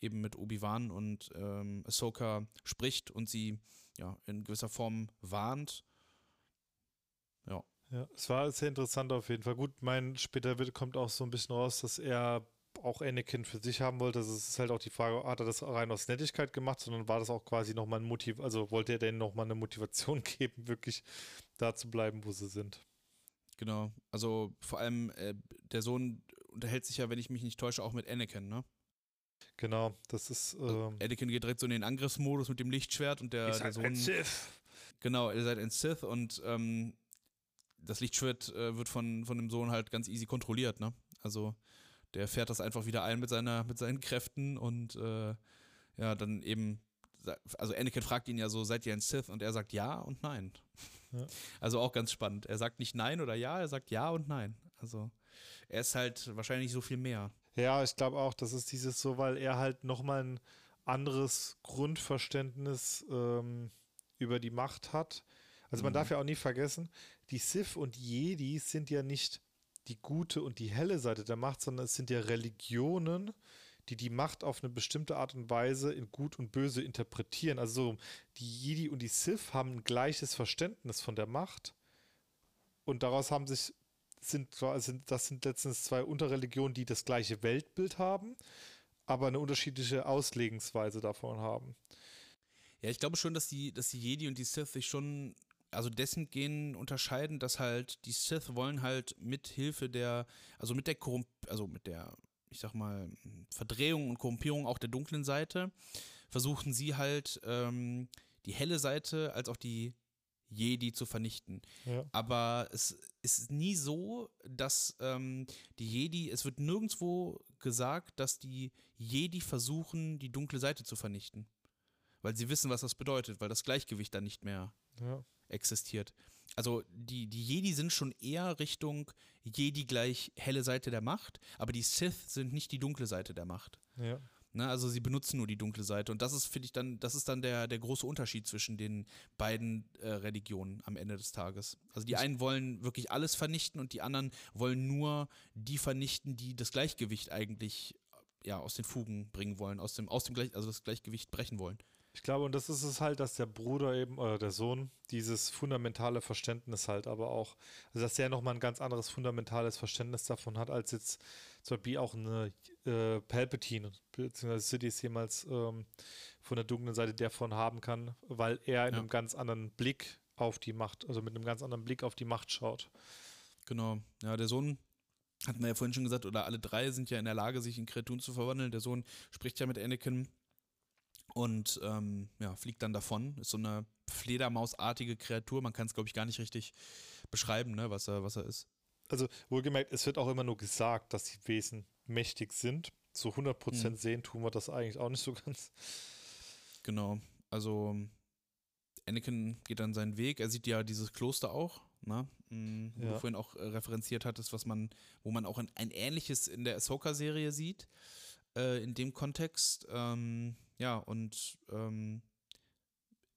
eben mit Obi-Wan und ähm, Ahsoka spricht und sie ja in gewisser Form warnt. Ja. Ja, es war sehr interessant auf jeden Fall. Gut, mein später wird, kommt auch so ein bisschen raus, dass er auch Anakin für sich haben wollte. Also es ist halt auch die Frage, hat er das rein aus Nettigkeit gemacht, sondern war das auch quasi nochmal ein Motiv, also wollte er denen nochmal eine Motivation geben, wirklich da zu bleiben, wo sie sind. Genau. Also vor allem äh, der Sohn unterhält sich ja, wenn ich mich nicht täusche, auch mit Anakin, ne? Genau, das ist Also ähm, Anakin geht direkt so in den Angriffsmodus mit dem Lichtschwert und der, der Sohn. Genau, ihr seid ein Sith und ähm, das Lichtschwert äh, wird von, von dem Sohn halt ganz easy kontrolliert, ne? Also der fährt das einfach wieder ein mit seiner, mit seinen Kräften und äh, ja, dann eben, also Anakin fragt ihn ja so, seid ihr ein Sith? Und er sagt ja und nein. Ja. Also auch ganz spannend. Er sagt nicht nein oder ja, er sagt ja und nein. Also er ist halt wahrscheinlich so viel mehr. Ja, ich glaube auch, das ist dieses so, weil er halt nochmal ein anderes Grundverständnis ähm, über die Macht hat. Also man Mhm. darf ja auch nie vergessen, die Sith und Jedi sind ja nicht die gute und die helle Seite der Macht, sondern es sind ja Religionen, die die Macht auf eine bestimmte Art und Weise in Gut und Böse interpretieren. Also so, die Jedi und die Sith haben ein gleiches Verständnis von der Macht und daraus haben sich sind, sind das sind letztens zwei Unterreligionen, die das gleiche Weltbild haben, aber eine unterschiedliche Auslegungsweise davon haben. Ja, ich glaube schon, dass die, dass die Jedi und die Sith sich schon, also dessen gehen unterscheiden, dass halt die Sith wollen halt mit Hilfe der, also mit der Korrump, also mit der, ich sag mal, Verdrehung und Korrumpierung auch der dunklen Seite, versuchen sie halt ähm, die helle Seite als auch die Jedi zu vernichten. Ja. Aber es ist nie so, dass ähm, die Jedi, es wird nirgendwo gesagt, dass die Jedi versuchen, die dunkle Seite zu vernichten. Weil sie wissen, was das bedeutet, weil das Gleichgewicht dann nicht mehr Ja. Existiert. Also die, die Jedi sind schon eher Richtung Jedi gleich helle Seite der Macht, aber die Sith sind nicht die dunkle Seite der Macht. Ja. Ne, also sie benutzen nur die dunkle Seite. Und das ist, finde ich, dann, das ist dann der, der große Unterschied zwischen den beiden äh, Religionen am Ende des Tages. Also die einen wollen wirklich alles vernichten und die anderen wollen nur die vernichten, die das Gleichgewicht eigentlich ja, aus den Fugen bringen wollen, aus dem, aus dem Gleich, also das Gleichgewicht brechen wollen. Ich glaube, und das ist es halt, dass der Bruder eben, oder der Sohn, dieses fundamentale Verständnis halt aber auch, also dass der nochmal ein ganz anderes fundamentales Verständnis davon hat, als jetzt zum Beispiel auch eine äh, Palpatine, beziehungsweise Sidious jemals ähm, von der dunklen Seite davon haben kann, weil er in Ja. einem ganz anderen Blick auf die Macht, also mit einem ganz anderen Blick auf die Macht schaut. Genau. Ja, der Sohn, hatten wir ja vorhin schon gesagt, oder alle drei sind ja in der Lage, sich in Kreaturen zu verwandeln. Der Sohn spricht ja mit Anakin und ähm, ja, fliegt dann davon. Ist so eine Fledermausartige Kreatur. Man kann es, glaube ich, gar nicht richtig beschreiben, ne, was er, was er ist. Also wohlgemerkt, es wird auch immer nur gesagt, dass die Wesen mächtig sind. So 100% Mhm. sehen tun wir das eigentlich auch nicht so ganz. Genau. Also Anakin geht dann seinen Weg. Er sieht ja dieses Kloster auch, ne? Mhm, Wo Ja. du vorhin auch äh, referenziert hattest, was man, wo man auch ein, ein ähnliches in der Ahsoka-Serie sieht, äh, in dem Kontext. Ähm, ja, und ähm,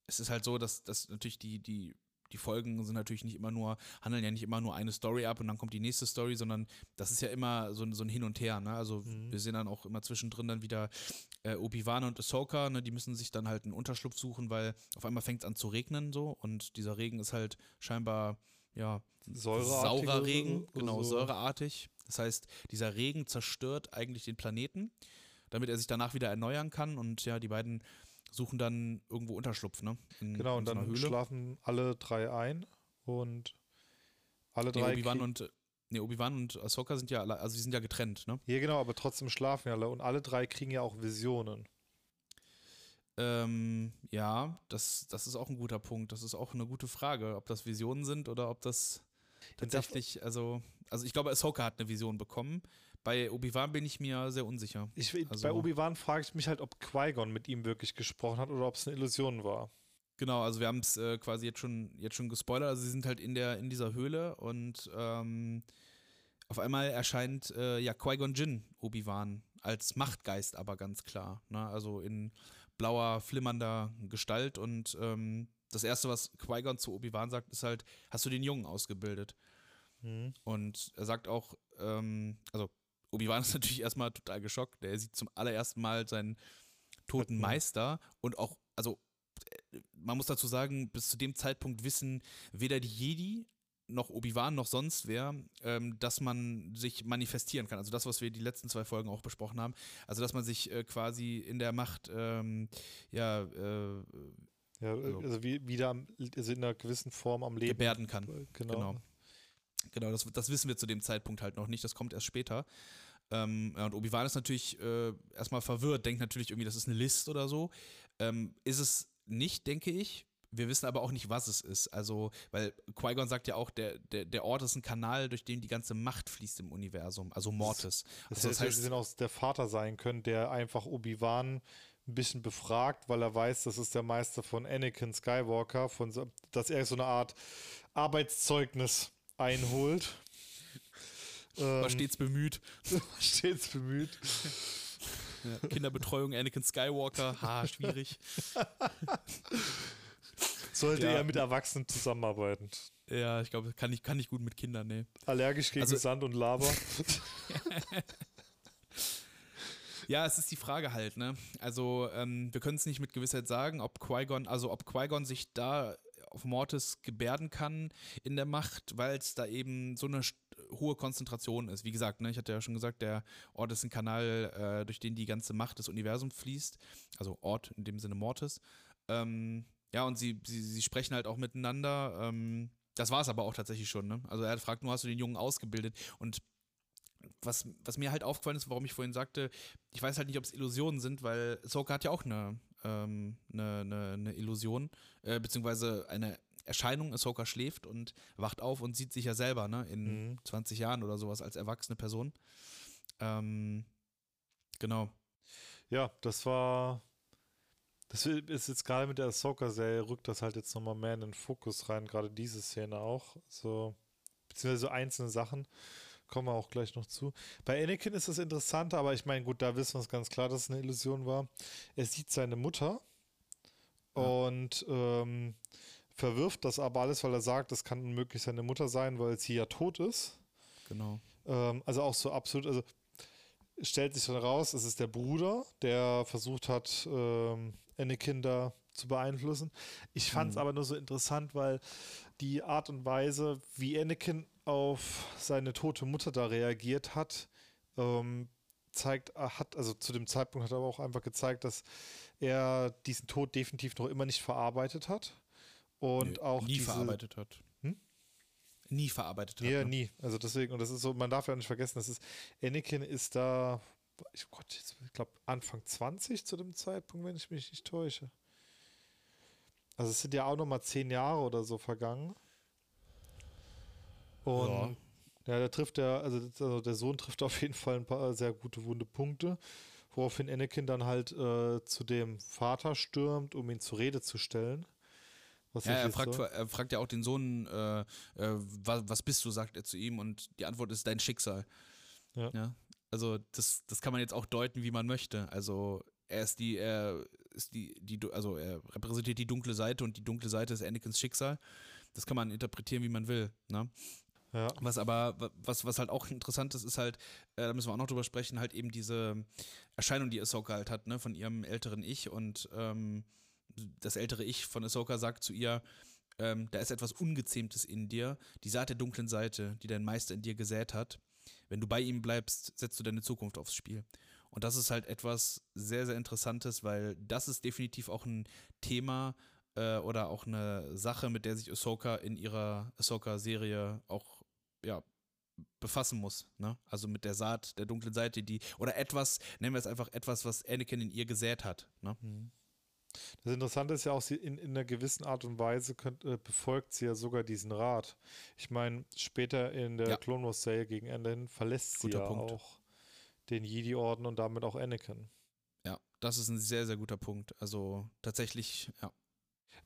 es ist halt so, dass, dass natürlich die, die, die Folgen sind natürlich nicht immer nur, handeln ja nicht immer nur eine Story ab und dann kommt die nächste Story, sondern das ist ja immer so, ein- so ein Hin und Her, ne? Also Mhm. wir sehen dann auch immer zwischendrin dann wieder äh, Obi-Wan und Ahsoka, ne, die müssen sich dann halt einen Unterschlupf suchen, weil auf einmal fängt es an zu regnen so und dieser Regen ist halt scheinbar, ja, saurer Regen, genau, so. säureartig. Das heißt, dieser Regen zerstört eigentlich den Planeten, damit er sich danach wieder erneuern kann und ja, die beiden suchen dann irgendwo Unterschlupf, ne? In, Genau, in und dann Höhle. schlafen alle drei ein und alle Nee, drei. Obi-Wan krieg- und, nee, Obi-Wan und Ahsoka sind ja, alle- also die sind ja getrennt, ne? Ja, genau, aber trotzdem schlafen ja alle und alle drei kriegen ja auch Visionen. Ähm, ja, das, das ist auch ein guter Punkt. Das ist auch eine gute Frage, ob das Visionen sind oder ob das tatsächlich, also, also ich glaube, Ahsoka hat eine Vision bekommen. Bei Obi-Wan bin ich mir sehr unsicher. Ich, Also- bei Obi-Wan frage ich mich halt, ob Qui-Gon mit ihm wirklich gesprochen hat oder ob es eine Illusion war. Genau, also wir haben es äh, quasi jetzt schon, jetzt schon gespoilert. Also sie sind halt in der in dieser Höhle und ähm, auf einmal erscheint äh, ja Qui-Gon Jinn Obi-Wan als Machtgeist, aber ganz klar. Ne? Also in blauer, flimmernder Gestalt und ähm, das erste, was Qui-Gon zu Obi-Wan sagt, ist halt: Hast du den Jungen ausgebildet? Hm. Und er sagt auch, ähm, also Obi-Wan ist natürlich erstmal total geschockt. Er sieht zum allerersten Mal seinen toten man- Meister und auch, also äh, man muss dazu sagen, bis zu dem Zeitpunkt wissen weder die Jedi noch Obi-Wan noch sonst wer, ähm, dass man sich manifestieren kann. Also das, was wir die letzten zwei Folgen auch besprochen haben. Also dass man sich äh, quasi in der Macht, ähm, ja, äh, Ja, Also- also wie, wieder also in einer gewissen Form am Leben. gebärden kann. Genau. Genau. Genau, das, das wissen wir zu dem Zeitpunkt halt noch nicht, das kommt erst später. Ähm, ja, und Obi-Wan ist natürlich äh, erstmal verwirrt, denkt natürlich irgendwie, das ist eine List oder so. Ähm, ist es nicht, denke ich. Wir wissen aber auch nicht, was es ist. Also, weil Qui-Gon sagt ja auch, der, der, der Ort ist ein Kanal, durch den die ganze Macht fließt im Universum, also Mortis. Das, Also das heißt, heißt, dass auch der Vater sein können, der einfach Obi-Wan ein bisschen befragt, weil er weiß, das ist der Meister von Anakin Skywalker, von dass er so eine Art Arbeitszeugnis einholt. war ähm, stets bemüht. stets bemüht. Ja, Kinderbetreuung, Anakin Skywalker, ha, schwierig. Sollte Ja. er mit Erwachsenen zusammenarbeiten. Ja, ich glaube, kann ich, kann ich gut mit Kindern, nee. Allergisch gegen Also- Sand und Lava. Ja, es ist die Frage halt, ne? Also, ähm, wir können es nicht mit Gewissheit sagen, ob Qui-Gon, also ob Qui-Gon sich da auf Mortis gebärden kann in der Macht, weil es da eben so eine hohe Konzentration ist. Wie gesagt, ne, ich hatte ja schon gesagt, der Ort ist ein Kanal, äh, durch den die ganze Macht des Universums fließt. Also Ort in dem Sinne Mortis. Ähm, ja, und sie, sie, sie sprechen halt auch miteinander. Ähm, das war es aber auch tatsächlich schon, ne? Also er fragt nur, hast du den Jungen ausgebildet? Und was, was mir halt aufgefallen ist, warum ich vorhin sagte, ich weiß halt nicht, ob es Illusionen sind, weil Ahsoka hat ja auch eine, ähm, eine, eine, eine Illusion, äh, beziehungsweise eine Erscheinung. Ahsoka schläft und wacht auf und sieht sich ja selber, ne, in Mhm. 20 Jahren oder sowas als erwachsene Person. Ähm, genau. Ja, das war. Das ist jetzt gerade mit der Ahsoka-Serie, rückt das halt jetzt nochmal mehr in den Fokus rein, gerade diese Szene auch. So, beziehungsweise so einzelne Sachen. Kommen wir auch gleich noch zu. Bei Anakin ist das interessanter, aber ich meine, gut, da wissen wir es ganz klar, dass es eine Illusion war. Er sieht seine Mutter Ja. und ähm, verwirft das aber alles, weil er sagt, das kann unmöglich seine Mutter sein, weil sie ja tot ist. Genau. Ähm, also auch so absolut, also stellt sich dann raus, es ist der Bruder, der versucht hat, ähm, Anakin da zu beeinflussen. Ich fand es Mhm. aber nur so interessant, weil die Art und Weise, wie Anakin auf seine tote Mutter da reagiert hat, ähm, gezeigt hat, also zu dem Zeitpunkt hat er aber auch einfach gezeigt, dass er diesen Tod definitiv noch immer nicht verarbeitet hat. Und Nee, auch nie diese, verarbeitet hat. Hm? Nie verarbeitet hat. Ja, ne? nie. Also deswegen, und das ist so, man darf ja nicht vergessen, das ist, Anakin ist da, ich, Gott, jetzt, ich glaube, Anfang 20 zu dem Zeitpunkt, wenn ich mich nicht täusche. Also es sind ja auch noch mal zehn Jahre oder so vergangen. Und Ja. ja, der trifft der, also, also der Sohn trifft auf jeden Fall ein paar sehr gute wunde Punkte, woraufhin Anakin dann halt äh, zu dem Vater stürmt, um ihn zur Rede zu stellen. Ja, er fragt, er fragt ja auch den Sohn, äh, äh, was, was bist du, sagt er zu ihm, und die Antwort ist dein Schicksal. Ja. Also das, das kann man jetzt auch deuten, wie man möchte. Also er ist die, er ist die, die, also er repräsentiert die dunkle Seite und die dunkle Seite ist Anakins Schicksal. Das kann man interpretieren, wie man will. Ne? Ja. Was aber, wa- was, was halt auch interessant ist, ist halt, äh, da müssen wir auch noch drüber sprechen, halt eben diese Erscheinung, die Ahsoka halt hat, ne, von ihrem älteren Ich und ähm, das ältere Ich von Ahsoka sagt zu ihr, ähm, da ist etwas Ungezähmtes in dir, die Saat der dunklen Seite, die dein Meister in dir gesät hat. Wenn du bei ihm bleibst, setzt du deine Zukunft aufs Spiel. Und das ist halt etwas sehr, sehr Interessantes, weil das ist definitiv auch ein Thema äh, oder auch eine Sache, mit der sich Ahsoka in ihrer Ahsoka-Serie auch ja, befassen muss. Ne? Also mit der Saat der dunklen Seite, die, oder etwas, nennen wir es einfach etwas, was Anakin in ihr gesät hat. Ne? Das Interessante ist ja auch, sie in, in einer gewissen Art und Weise könnt, äh, befolgt sie ja sogar diesen Rat. Ich meine, später in der Ja. Clone Wars Serie gegen Ende hin verlässt sie Guter ja Punkt. auch den Jedi-Orden und damit auch Anakin. Ja, das ist ein sehr, sehr guter Punkt. Also tatsächlich, ja.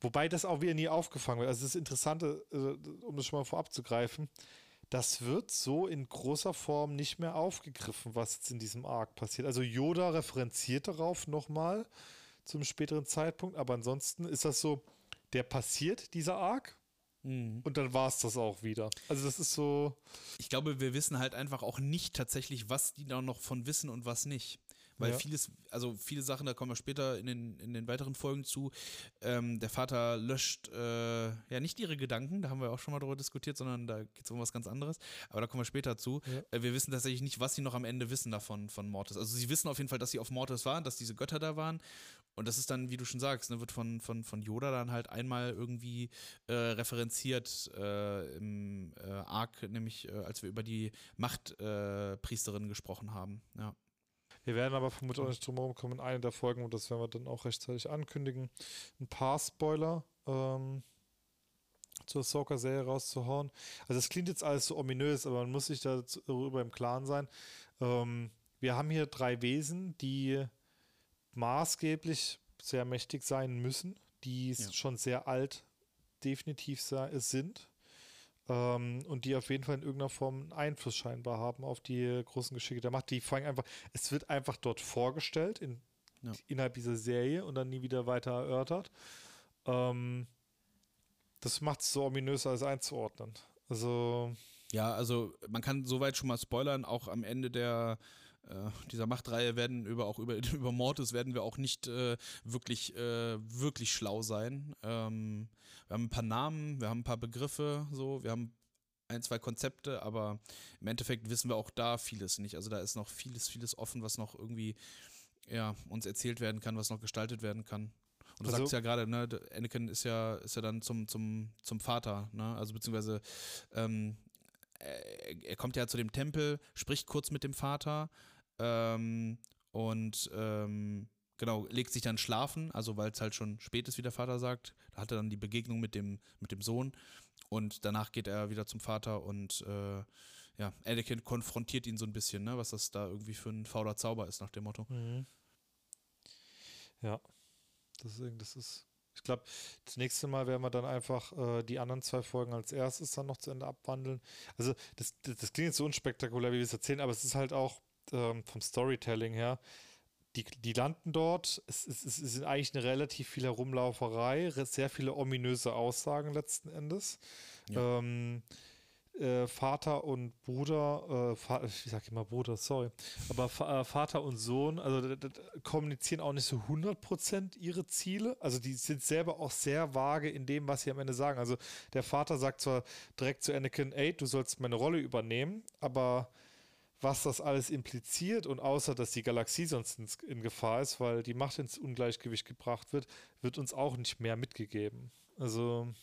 Wobei das auch wieder nie aufgefangen wird. Also das Interessante, äh, um das schon mal vorab zu greifen, das wird so in großer Form nicht mehr aufgegriffen, was jetzt in diesem Arc passiert. Also Yoda referenziert darauf nochmal zum späteren Zeitpunkt, aber ansonsten ist das so, der passiert, dieser Arc, und dann war es das auch wieder. Also das ist so, Ich glaube, wir wissen halt einfach auch nicht tatsächlich, was die da noch von wissen und was nicht. Weil Ja. vieles, also viele Sachen, da kommen wir später in den, in den weiteren Folgen zu. Ähm, der Vater löscht äh, ja nicht ihre Gedanken, da haben wir auch schon mal drüber diskutiert, sondern da geht es um was ganz anderes. Aber da kommen wir später zu. Ja. Äh, wir wissen tatsächlich nicht, was sie noch am Ende wissen davon von Mortis. Also sie wissen auf jeden Fall, dass sie auf Mortis waren, dass diese Götter da waren. Und das ist dann, wie du schon sagst, ne, wird von, von, von Yoda dann halt einmal irgendwie äh, referenziert äh, im äh, Arc, nämlich äh, als wir über die Machtpriesterin Priesterin gesprochen haben. Ja. Wir werden aber vermutlich auch nicht drum herum kommen in einer der Folgen und das werden wir dann auch rechtzeitig ankündigen, ein paar Spoiler ähm, zur Ahsoka-Serie rauszuhauen. Also es klingt jetzt alles so ominös, aber man muss sich darüber im Klaren sein. Ähm, wir haben hier drei Wesen, die maßgeblich sehr mächtig sein müssen, die Ja. schon sehr alt definitiv sind ähm, und die auf jeden Fall in irgendeiner Form einen Einfluss scheinbar haben auf die großen Geschicke der Macht. Die fangen einfach, es wird einfach dort vorgestellt in, Ja. innerhalb dieser Serie und dann nie wieder weiter erörtert. Ähm, das macht es so ominös, alles einzuordnen. Also, ja, also man kann soweit schon mal spoilern, auch am Ende der äh, dieser Machtreihe werden über auch über, über Mortis werden wir auch nicht äh, wirklich, äh, wirklich schlau sein. Ähm, wir haben ein paar Namen, wir haben ein paar Begriffe, so, wir haben ein, zwei Konzepte, aber im Endeffekt wissen wir auch da vieles nicht. Also da ist noch vieles, vieles offen, was noch irgendwie ja, uns erzählt werden kann, was noch gestaltet werden kann. Und du Also- sagst ja gerade, ne, Anakin ist ja, ist ja dann zum, zum, zum Vater, ne? Also beziehungsweise ähm, er, er kommt ja zu dem Tempel, spricht kurz mit dem Vater ähm, und ähm, genau, legt sich dann schlafen, also weil es halt schon spät ist, wie der Vater sagt. Da hat er dann die Begegnung mit dem, mit dem Sohn und danach geht er wieder zum Vater und äh, ja, Anakin konfrontiert ihn so ein bisschen, ne, was das da irgendwie für ein fauler Zauber ist, nach dem Motto. Mhm. Ja, deswegen, das ist. Ich glaube, das nächste Mal werden wir dann einfach äh, die anderen zwei Folgen als erstes dann noch zu Ende abwandeln. Also, das, das, das klingt jetzt so unspektakulär, wie wir es erzählen, aber es ist halt auch ähm, vom Storytelling her. Die, die landen dort, es, es, es ist eigentlich eine relativ viel Herumlauferei, re- sehr viele ominöse Aussagen letzten Endes. Ja. Ähm, äh, Vater und Bruder, äh, ich sag immer Bruder, sorry, aber äh, Vater und Sohn, also kommunizieren auch nicht so 100% ihre Ziele. Also die sind selber auch sehr vage in dem, was sie am Ende sagen. Also der Vater sagt zwar direkt zu Anakin, ey, du sollst meine Rolle übernehmen, aber was das alles impliziert und außer, dass die Galaxie sonst in Gefahr ist, weil die Macht ins Ungleichgewicht gebracht wird, wird uns auch nicht mehr mitgegeben. Also.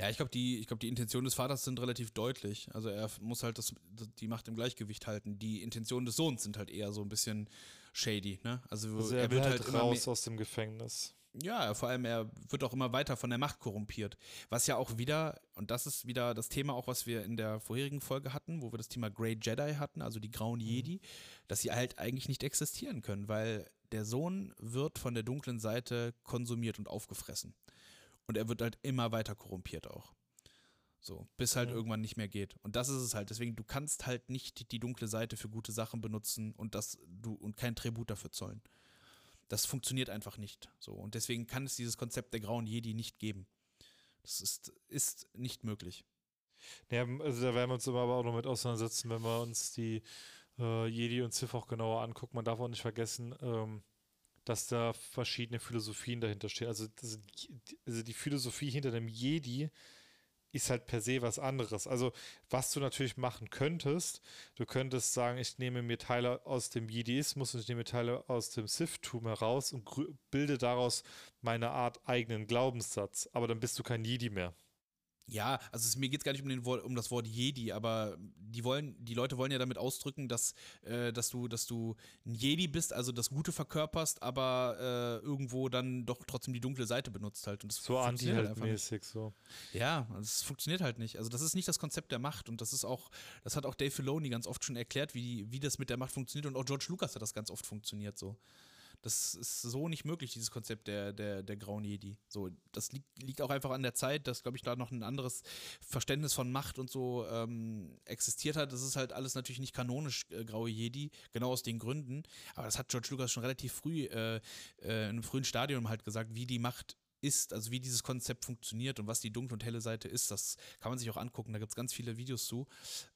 Ja, ich glaube, die, glaub, die Intentionen des Vaters sind relativ deutlich. Also er muss halt das, die Macht im Gleichgewicht halten. Die Intentionen des Sohns sind halt eher so ein bisschen shady, ne? Also, also er, er wird halt, halt raus aus dem Gefängnis. Ja, vor allem er wird auch immer weiter von der Macht korrumpiert. Was ja auch wieder, und das ist wieder das Thema auch, was wir in der vorherigen Folge hatten, wo wir das Thema Grey Jedi hatten, also die grauen mhm. Jedi, dass sie halt eigentlich nicht existieren können, weil der Sohn wird von der dunklen Seite konsumiert und aufgefressen. Und er wird halt immer weiter korrumpiert auch. So, bis halt mhm. irgendwann nicht mehr geht. Und das ist es halt. Deswegen, du kannst halt nicht die dunkle Seite für gute Sachen benutzen und das, du, und kein Tribut dafür zollen. Das funktioniert einfach nicht. So. Und deswegen kann es dieses Konzept der grauen Jedi nicht geben. Das ist, ist nicht möglich. Ja, also da werden wir uns immer aber auch noch mit auseinandersetzen, wenn wir uns die äh, Jedi und Sith auch genauer angucken. Man darf auch nicht vergessen, ähm, dass da verschiedene Philosophien dahinter stehen. Also, also die Philosophie hinter dem Jedi ist halt per se was anderes. Also, was du natürlich machen könntest, du könntest sagen, ich nehme mir Teile aus dem Jediismus und ich nehme Teile aus dem Sith-Tum heraus und bilde daraus meine Art eigenen Glaubenssatz. Aber dann bist du kein Jedi mehr. Ja, also es, mir geht es gar nicht um, den, um das Wort Jedi, aber die wollen, die Leute wollen ja damit ausdrücken, dass, äh, dass du, dass du ein Jedi bist, also das Gute verkörperst, aber äh, irgendwo dann doch trotzdem die dunkle Seite benutzt halt. Und das so anti-mäßig so. Ja, das funktioniert halt nicht. Also das ist nicht das Konzept der Macht und das ist auch, das hat auch Dave Filoni ganz oft schon erklärt, wie, wie das mit der Macht funktioniert und auch George Lucas hat das ganz oft funktioniert so. Das ist so nicht möglich, dieses Konzept der, der, der grauen Jedi. So, das liegt, liegt auch einfach an der Zeit, dass, glaube ich, da noch ein anderes Verständnis von Macht und so ähm, existiert hat. Das ist halt alles natürlich nicht kanonisch äh, graue Jedi, genau aus den Gründen. Aber das hat George Lucas schon relativ früh, äh, äh, in einem frühen Stadium halt gesagt, wie die Macht ist, also wie dieses Konzept funktioniert und was die dunkle und helle Seite ist, das kann man sich auch angucken. Da gibt es ganz viele Videos zu.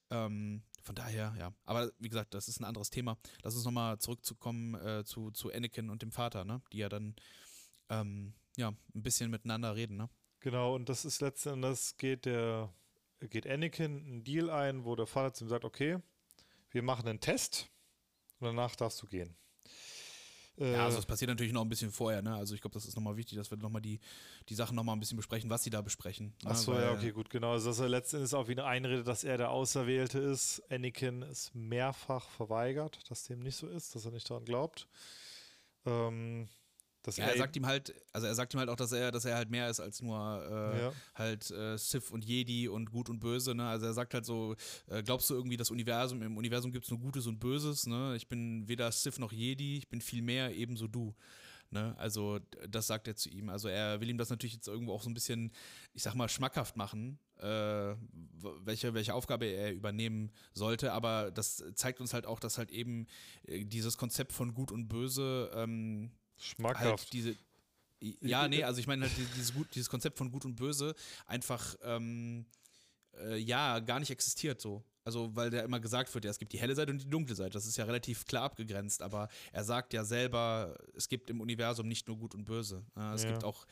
Ähm, von daher, ja. Aber wie gesagt, das ist ein anderes Thema. Lass uns nochmal zurückzukommen äh, zu, zu Anakin und dem Vater, ne? Die ja dann ähm, ja, ein bisschen miteinander reden, ne? Genau, und das ist letzten Endes geht der, geht Anakin einen Deal ein, wo der Vater zu ihm sagt, okay, wir machen einen Test und danach darfst du gehen. Ja, also es passiert natürlich noch ein bisschen vorher, ne? Also ich glaube, das ist nochmal wichtig, dass wir nochmal die, die Sachen nochmal ein bisschen besprechen, was sie da besprechen. Ne? Achso, ja, okay, gut, genau. Also dass er letztendlich auch wieder einredet, dass er der Auserwählte ist. Anakin ist mehrfach verweigert, dass dem nicht so ist, dass er nicht daran glaubt. Ähm, dass ja, er, er sagt ihm halt, also er sagt ihm halt auch, dass er, dass er halt mehr ist als nur äh, ja. halt äh, Sith und Jedi und Gut und Böse, ne? Also er sagt halt so, äh, glaubst du irgendwie das Universum, im Universum gibt es nur Gutes und Böses, ne? Ich bin weder Sith noch Jedi, ich bin viel mehr, ebenso du. Ne? Also das sagt er zu ihm. Also er will ihm das natürlich jetzt irgendwo auch so ein bisschen, ich sag mal, schmackhaft machen, äh, welche, welche Aufgabe er übernehmen sollte. Aber das zeigt uns halt auch, dass halt eben äh, dieses Konzept von Gut und Böse ähm, Schmackhaft. Halt diese, ja, nee, also ich meine halt dieses, gut, dieses Konzept von Gut und Böse einfach, ähm, äh, ja, gar nicht existiert so. Also, weil der immer gesagt wird, ja, es gibt die helle Seite und die dunkle Seite. Das ist ja relativ klar abgegrenzt, aber er sagt ja selber, es gibt im Universum nicht nur Gut und Böse. es ja. gibt auch,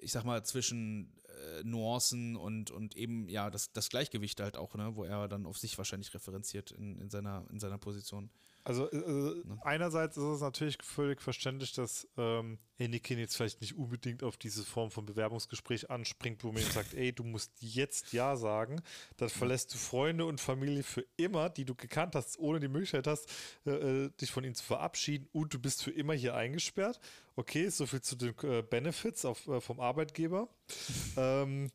ich sag mal, zwischen äh, Nuancen und, und eben, ja, das, das Gleichgewicht halt auch, ne, wo er dann auf sich wahrscheinlich referenziert in, in, seiner, in seiner Position. Also äh, ne? einerseits ist es natürlich völlig verständlich, dass ähm, Anakin jetzt vielleicht nicht unbedingt auf diese Form von Bewerbungsgespräch anspringt, wo man ihm sagt, ey, du musst jetzt Ja sagen, dann verlässt du Freunde und Familie für immer, die du gekannt hast, ohne die Möglichkeit hast, äh, äh dich von ihnen zu verabschieden und du bist für immer hier eingesperrt. Okay, soviel zu den äh, Benefits auf, äh, vom Arbeitgeber. ähm,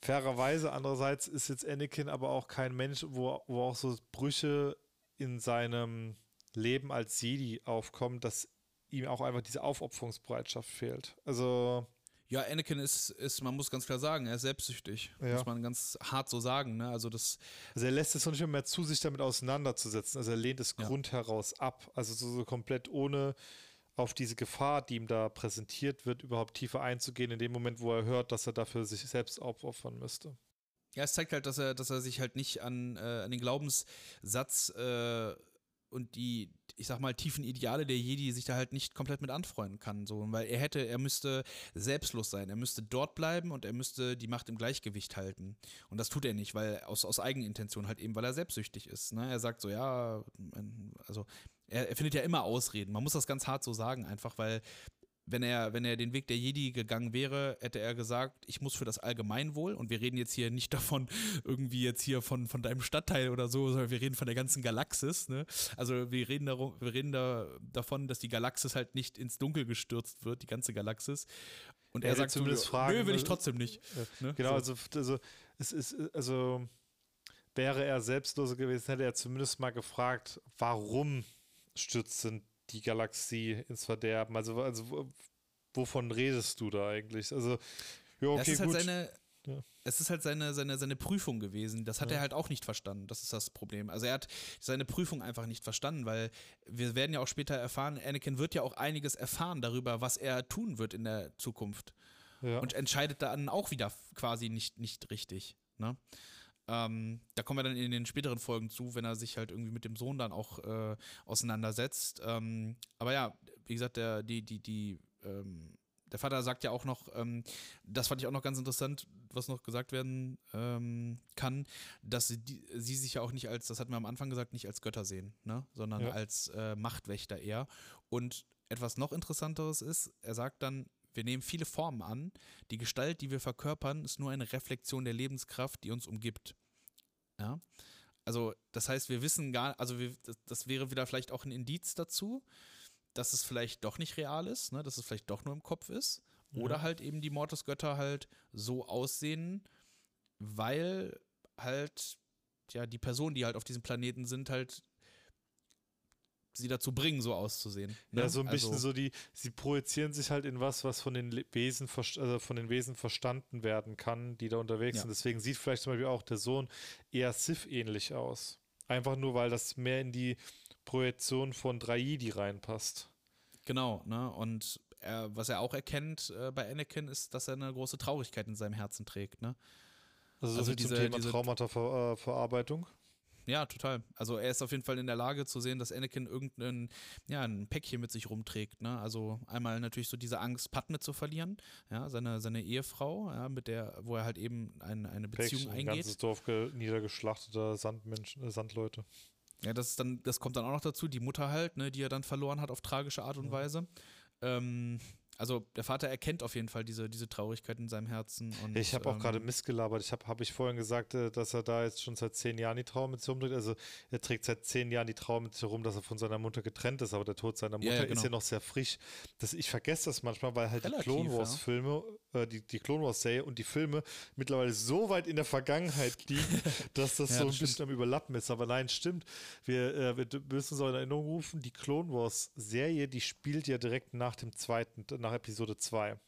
fairerweise, andererseits ist jetzt Anakin aber auch kein Mensch, wo, wo auch so Brüche in seinem Leben als Jedi aufkommt, dass ihm auch einfach diese Aufopferungsbereitschaft fehlt. Also. Ja, Anakin ist, ist, man muss ganz klar sagen, er ist selbstsüchtig. Ja. Muss man ganz hart so sagen. Ne? Also, das also er lässt es noch nicht mehr zu, sich damit auseinanderzusetzen. Also er lehnt es ja. Grund heraus ab. Also so, so komplett ohne auf diese Gefahr, die ihm da präsentiert wird, überhaupt tiefer einzugehen, in dem Moment, wo er hört, dass er dafür sich selbst aufopfern müsste. Ja, es zeigt halt, dass er, dass er sich halt nicht an, äh, an den Glaubenssatz äh, und die, ich sag mal, tiefen Ideale der Jedi sich da halt nicht komplett mit anfreunden kann. So, weil er hätte, er müsste selbstlos sein, er müsste dort bleiben und er müsste die Macht im Gleichgewicht halten. Und das tut er nicht, weil aus, aus Eigenintention halt eben, weil er selbstsüchtig ist. Ne? Er sagt so, ja, also er, er findet ja immer Ausreden. Man muss das ganz hart so sagen, einfach, weil wenn er, wenn er den Weg der Jedi gegangen wäre, hätte er gesagt, ich muss für das Allgemeinwohl, und wir reden jetzt hier nicht davon, irgendwie jetzt hier von, von deinem Stadtteil oder so, sondern wir reden von der ganzen Galaxis, ne? Also wir reden darum, wir reden da davon, dass die Galaxis halt nicht ins Dunkel gestürzt wird, die ganze Galaxis. Und er, er sagt zumindest so, Fragen, nö, will ich trotzdem nicht. Ne? Genau, so. also, also es ist, also wäre er selbstloser gewesen, hätte er zumindest mal gefragt, warum stürzt denn die Galaxie ins Verderben. Also, also wovon redest du da eigentlich? Also, ja, okay, das ist halt gut. Seine, ja. Es ist halt seine, seine, seine Prüfung gewesen. Das hat ja. er halt auch nicht verstanden. Das ist das Problem. Also er hat seine Prüfung einfach nicht verstanden, weil wir werden ja auch später erfahren, Anakin wird ja auch einiges erfahren darüber, was er tun wird in der Zukunft. Ja. Und entscheidet dann auch wieder quasi nicht, nicht richtig. Ne? Ähm, da kommen wir dann in den späteren Folgen zu, wenn er sich halt irgendwie mit dem Sohn dann auch äh, auseinandersetzt. Ähm, aber ja, wie gesagt, der, die, die, die, ähm, der Vater sagt ja auch noch, ähm, das fand ich auch noch ganz interessant, was noch gesagt werden ähm, kann, dass sie, die, sie, sich ja auch nicht als, das hatten wir am Anfang gesagt, nicht als Götter sehen, ne? sondern ja. als äh, Machtwächter eher. Und etwas noch interessanteres ist, er sagt dann, wir nehmen viele Formen an. Die Gestalt, die wir verkörpern, ist nur eine Reflexion der Lebenskraft, die uns umgibt. Ja. Also, das heißt, wir wissen gar, also wir, das, das, wäre wieder vielleicht auch ein Indiz dazu, dass es vielleicht doch nicht real ist, ne? dass es vielleicht doch nur im Kopf ist. Ja. Oder halt eben die Mortisgötter halt so aussehen, weil halt, ja, die Personen, die halt auf diesem Planeten sind, halt sie dazu bringen, so auszusehen. Ne? Ja, so ein bisschen also, so die, sie projizieren sich halt in was, was von den Wesen, also von den Wesen verstanden werden kann, die da unterwegs ja. sind. Deswegen sieht vielleicht zum Beispiel auch der Sohn eher Sith-ähnlich aus. Einfach nur, weil das mehr in die Projektion von Draidi reinpasst. Genau, ne? Und er, was er auch erkennt äh, bei Anakin ist, dass er eine große Traurigkeit in seinem Herzen trägt, ne? Also, so also diese, Thema diese Traumata-Verarbeitung? Ja, total. Also er ist auf jeden Fall in der Lage zu sehen, dass Anakin irgendein ja, ein Päckchen mit sich rumträgt. Ne? Also einmal natürlich so diese Angst, Padme zu verlieren, ja, seine, seine Ehefrau, ja, mit der, wo er halt eben ein, eine Beziehung Päckchen, eingeht. Ein ganzes Dorf niedergeschlachteter Sandmenschen, äh, Sandleute. Ja, das ist dann, das kommt dann auch noch dazu, die Mutter halt, ne, die er dann verloren hat auf tragische Art und ja. Weise. Ähm, also der Vater erkennt auf jeden Fall diese, diese Traurigkeit in seinem Herzen. Und, ich habe auch ähm, gerade missgelabert. Ich habe hab ich vorhin gesagt, äh, dass er da jetzt schon seit zehn Jahren die Trauer mit sich rumträgt. Also er trägt seit zehn Jahren die Trauer mit sich rum, dass er von seiner Mutter getrennt ist. Aber der Tod seiner Mutter ja, ja, genau. ist ja noch sehr frisch. Das, ich vergesse das manchmal, weil halt Relativ, die Clone Wars Filme, äh, die, die Clone Wars Serie und die Filme mittlerweile so weit in der Vergangenheit liegen, dass das ja, so ein bisschen stimmt. am Überlappen ist. Aber nein, stimmt. Wir, äh, wir müssen uns auch in Erinnerung rufen, die Clone Wars Serie, die spielt ja direkt nach dem zweiten, nach Episode 2.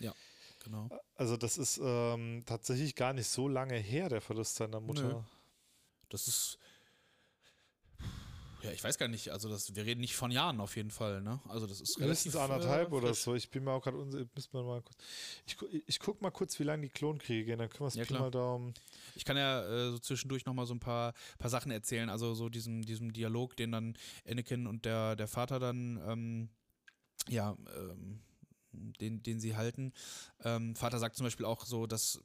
Ja, genau. Also das ist ähm, tatsächlich gar nicht so lange her, der Verlust seiner Mutter. Nö. Das ist ja, ich weiß gar nicht, also das, wir reden nicht von Jahren auf jeden Fall, ne? Also das ist Mindestens anderthalb äh, oder so. Ich bin mir auch gerade unsicher, mal kurz. Ich, ich guck mal kurz, wie lange die Klonkriege gehen, dann können wir es ja, mal da um. Ich kann ja äh, so zwischendurch nochmal so ein paar, paar Sachen erzählen, also so diesem, diesem Dialog, den dann Anakin und der, der Vater dann ähm, ja, ähm, den, den sie halten. Ähm, Vater sagt zum Beispiel auch so, dass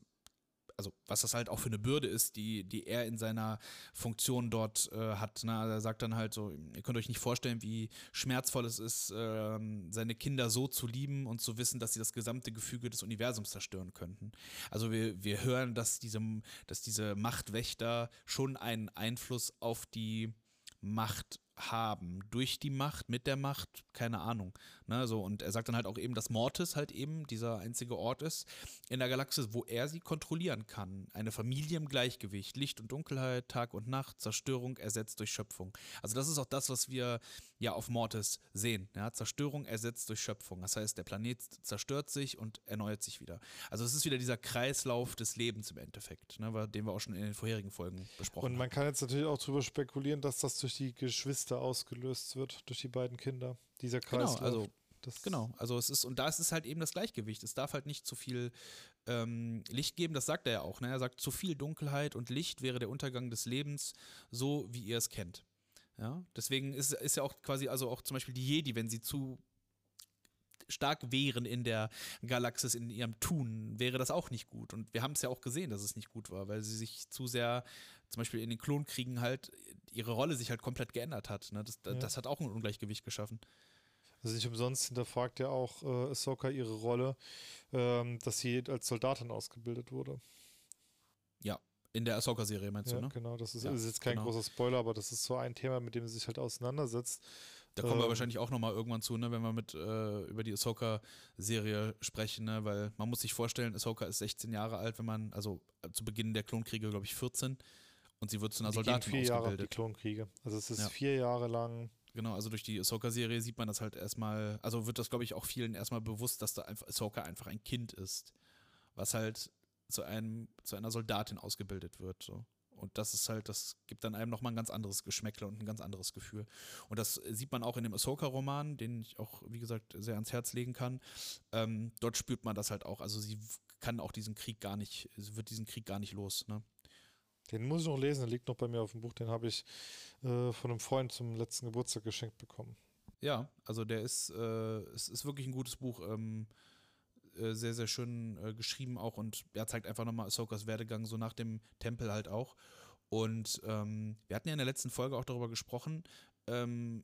also was das halt auch für eine Bürde ist, die, die er in seiner Funktion dort äh, hat. Ne? Also er sagt dann halt so, ihr könnt euch nicht vorstellen, wie schmerzvoll es ist, äh, seine Kinder so zu lieben und zu wissen, dass sie das gesamte Gefüge des Universums zerstören könnten. Also wir, wir hören, dass diese, dass diese Machtwächter schon einen Einfluss auf die Macht haben. Durch die Macht, mit der Macht, keine Ahnung. Ne, so, und er sagt dann halt auch eben, dass Mortis halt eben dieser einzige Ort ist in der Galaxis, wo er sie kontrollieren kann. Eine Familie im Gleichgewicht, Licht und Dunkelheit, Tag und Nacht, Zerstörung ersetzt durch Schöpfung. Also das ist auch das, was wir ja auf Mortis sehen. Ja? Zerstörung ersetzt durch Schöpfung. Das heißt, der Planet zerstört sich und erneuert sich wieder. Also es ist wieder dieser Kreislauf des Lebens im Endeffekt, ne, den wir auch schon in den vorherigen Folgen besprochen haben. Und man kann jetzt natürlich auch darüber spekulieren, dass das durch die Geschwister ausgelöst wird, durch die beiden Kinder. Dieser Kreislauf. Genau, also das genau, also es ist, und da ist es halt eben das Gleichgewicht. Es darf halt nicht zu viel ähm, Licht geben, das sagt er ja auch. Ne? Er sagt, zu viel Dunkelheit und Licht wäre der Untergang des Lebens, so wie ihr es kennt. Ja, deswegen ist, ist ja auch quasi, also auch zum Beispiel die Jedi, wenn sie zu stark wären in der Galaxis, in ihrem Tun, wäre das auch nicht gut. Und wir haben es ja auch gesehen, dass es nicht gut war, weil sie sich zu sehr, zum Beispiel in den Klonkriegen halt, ihre Rolle sich halt komplett geändert hat. Ne? Das, ja. das hat auch ein Ungleichgewicht geschaffen. Also nicht umsonst hinterfragt ja auch äh, Ahsoka ihre Rolle, ähm, dass sie als Soldatin ausgebildet wurde. Ja, in der Ahsoka-Serie meinst ja, du, ne? genau. Das ist, ja, ist jetzt kein genau. großer Spoiler, aber das ist so ein Thema, mit dem sie sich halt auseinandersetzt. Da kommen ähm, wir wahrscheinlich auch nochmal irgendwann zu, ne, wenn wir mit äh, über die Ahsoka-Serie sprechen, ne? weil man muss sich vorstellen, Ahsoka ist 16 Jahre alt, wenn man, also äh, zu Beginn der Klonkriege, glaube ich, 14 und sie wird zu einer Soldatin vier ausgebildet. Jahre die Klonkriege. Also es ist ja. vier Jahre lang Genau, also durch die Ahsoka-Serie sieht man das halt erstmal, also wird das, glaube ich, auch vielen erstmal bewusst, dass da einfach Ahsoka einfach ein Kind ist, was halt zu einem, zu einer Soldatin ausgebildet wird. So. Und das ist halt, das gibt dann einem nochmal ein ganz anderes Geschmäckle und ein ganz anderes Gefühl. Und das sieht man auch in dem Ahsoka-Roman, den ich auch, wie gesagt, sehr ans Herz legen kann. Ähm, dort spürt man das halt auch. Also sie kann auch diesen Krieg gar nicht, sie wird diesen Krieg gar nicht los. Ne? Den muss ich noch lesen, der liegt noch bei mir auf dem Buch, den habe ich äh, von einem Freund zum letzten Geburtstag geschenkt bekommen. Ja, also der ist, äh, es ist wirklich ein gutes Buch. Ähm, äh, sehr, sehr schön äh, geschrieben auch und er zeigt einfach nochmal Ahsokas Werdegang so nach dem Tempel halt auch. Und ähm, wir hatten ja in der letzten Folge auch darüber gesprochen, ähm,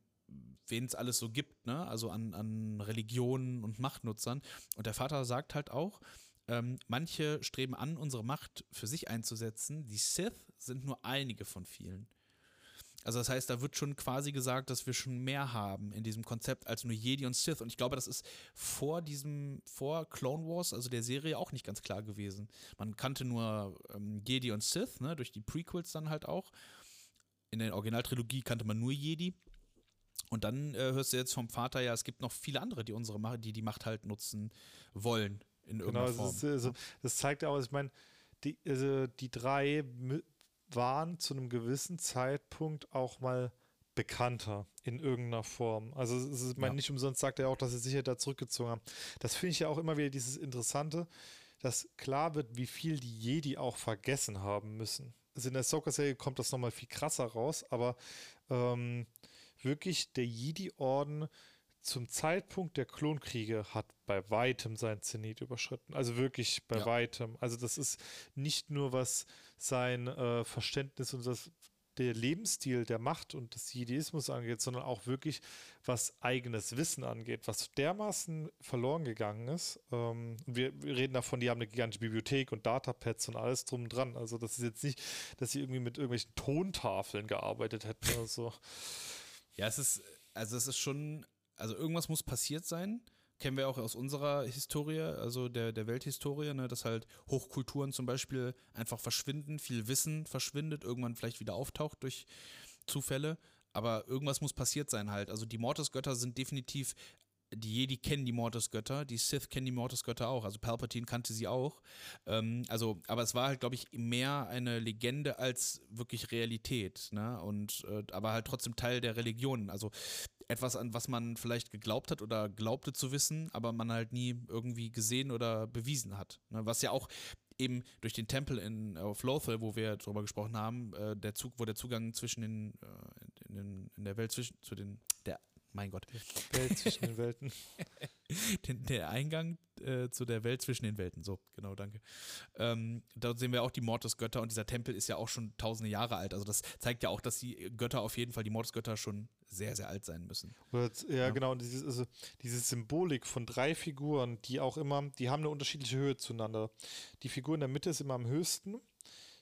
wen es alles so gibt, ne? Also an, an Religionen und Machtnutzern. Und der Vater sagt halt auch, ähm, manche streben an, unsere Macht für sich einzusetzen. Die Sith sind nur einige von vielen. Also das heißt, da wird schon quasi gesagt, dass wir schon mehr haben in diesem Konzept als nur Jedi und Sith. Und ich glaube, das ist vor diesem, vor Clone Wars, also der Serie, auch nicht ganz klar gewesen. Man kannte nur ähm, Jedi und Sith, ne, durch die Prequels dann halt auch. In der Originaltrilogie kannte man nur Jedi. Und dann äh, hörst du jetzt vom Vater ja, es gibt noch viele andere, die unsere Macht, die die Macht halt nutzen wollen in irgendeiner genau, Form. Ist, also, das zeigt auch, ich meine, die, also die drei waren zu einem gewissen Zeitpunkt auch mal bekannter in irgendeiner Form. Also es ist, ja. nicht umsonst sagt er auch, dass sie sich ja da zurückgezogen haben. Das finde ich ja auch immer wieder dieses Interessante, dass klar wird, wie viel die Jedi auch vergessen haben müssen. Also in der Soccer-Serie kommt das nochmal viel krasser raus, aber ähm, wirklich der Jedi-Orden zum Zeitpunkt der Klonkriege hat bei weitem sein Zenit überschritten. Also wirklich bei ja. weitem. Also das ist nicht nur was sein äh, Verständnis und das, der Lebensstil der Macht und des Jediismus angeht, sondern auch wirklich was eigenes Wissen angeht, was dermaßen verloren gegangen ist. Ähm, wir, wir, reden davon, die haben eine gigantische Bibliothek und Datapads und alles drum und dran. Also das ist jetzt nicht, dass sie irgendwie mit irgendwelchen Tontafeln gearbeitet hätten oder so. Ja, es ist, also es ist schon also irgendwas muss passiert sein. Kennen wir auch aus unserer Historie, also der, der Welthistorie, ne, dass halt Hochkulturen zum Beispiel einfach verschwinden, viel Wissen verschwindet, irgendwann vielleicht wieder auftaucht durch Zufälle. Aber irgendwas muss passiert sein halt. Also die Mortis-Götter sind definitiv die Jedi kennen die Mortis-Götter, die Sith kennen die Mortis-Götter auch, also Palpatine kannte sie auch. Ähm, also, aber es war halt, glaube ich, mehr eine Legende als wirklich Realität, ne? Und äh, aber halt trotzdem Teil der Religion. Also etwas, an was man vielleicht geglaubt hat oder glaubte zu wissen, aber man halt nie irgendwie gesehen oder bewiesen hat. Ne? Was ja auch eben durch den Tempel in, auf Lothal, wo wir darüber gesprochen haben, äh, der Zug, wo der Zugang zwischen den, äh, in, in, in, der Welt zwischen, zu den, der mein Gott. Welt zwischen den Welten. der Eingang äh, zu der Welt zwischen den Welten. So, genau, danke. Ähm, dort sehen wir auch die Mortis-Götter und dieser Tempel ist ja auch schon tausende Jahre alt. Also das zeigt ja auch, dass die Götter auf jeden Fall, die Mortis-Götter schon sehr, sehr alt sein müssen. Ja, ja, genau. Und dieses, also diese Symbolik von drei Figuren, die auch immer, die haben eine unterschiedliche Höhe zueinander. Die Figur in der Mitte ist immer am höchsten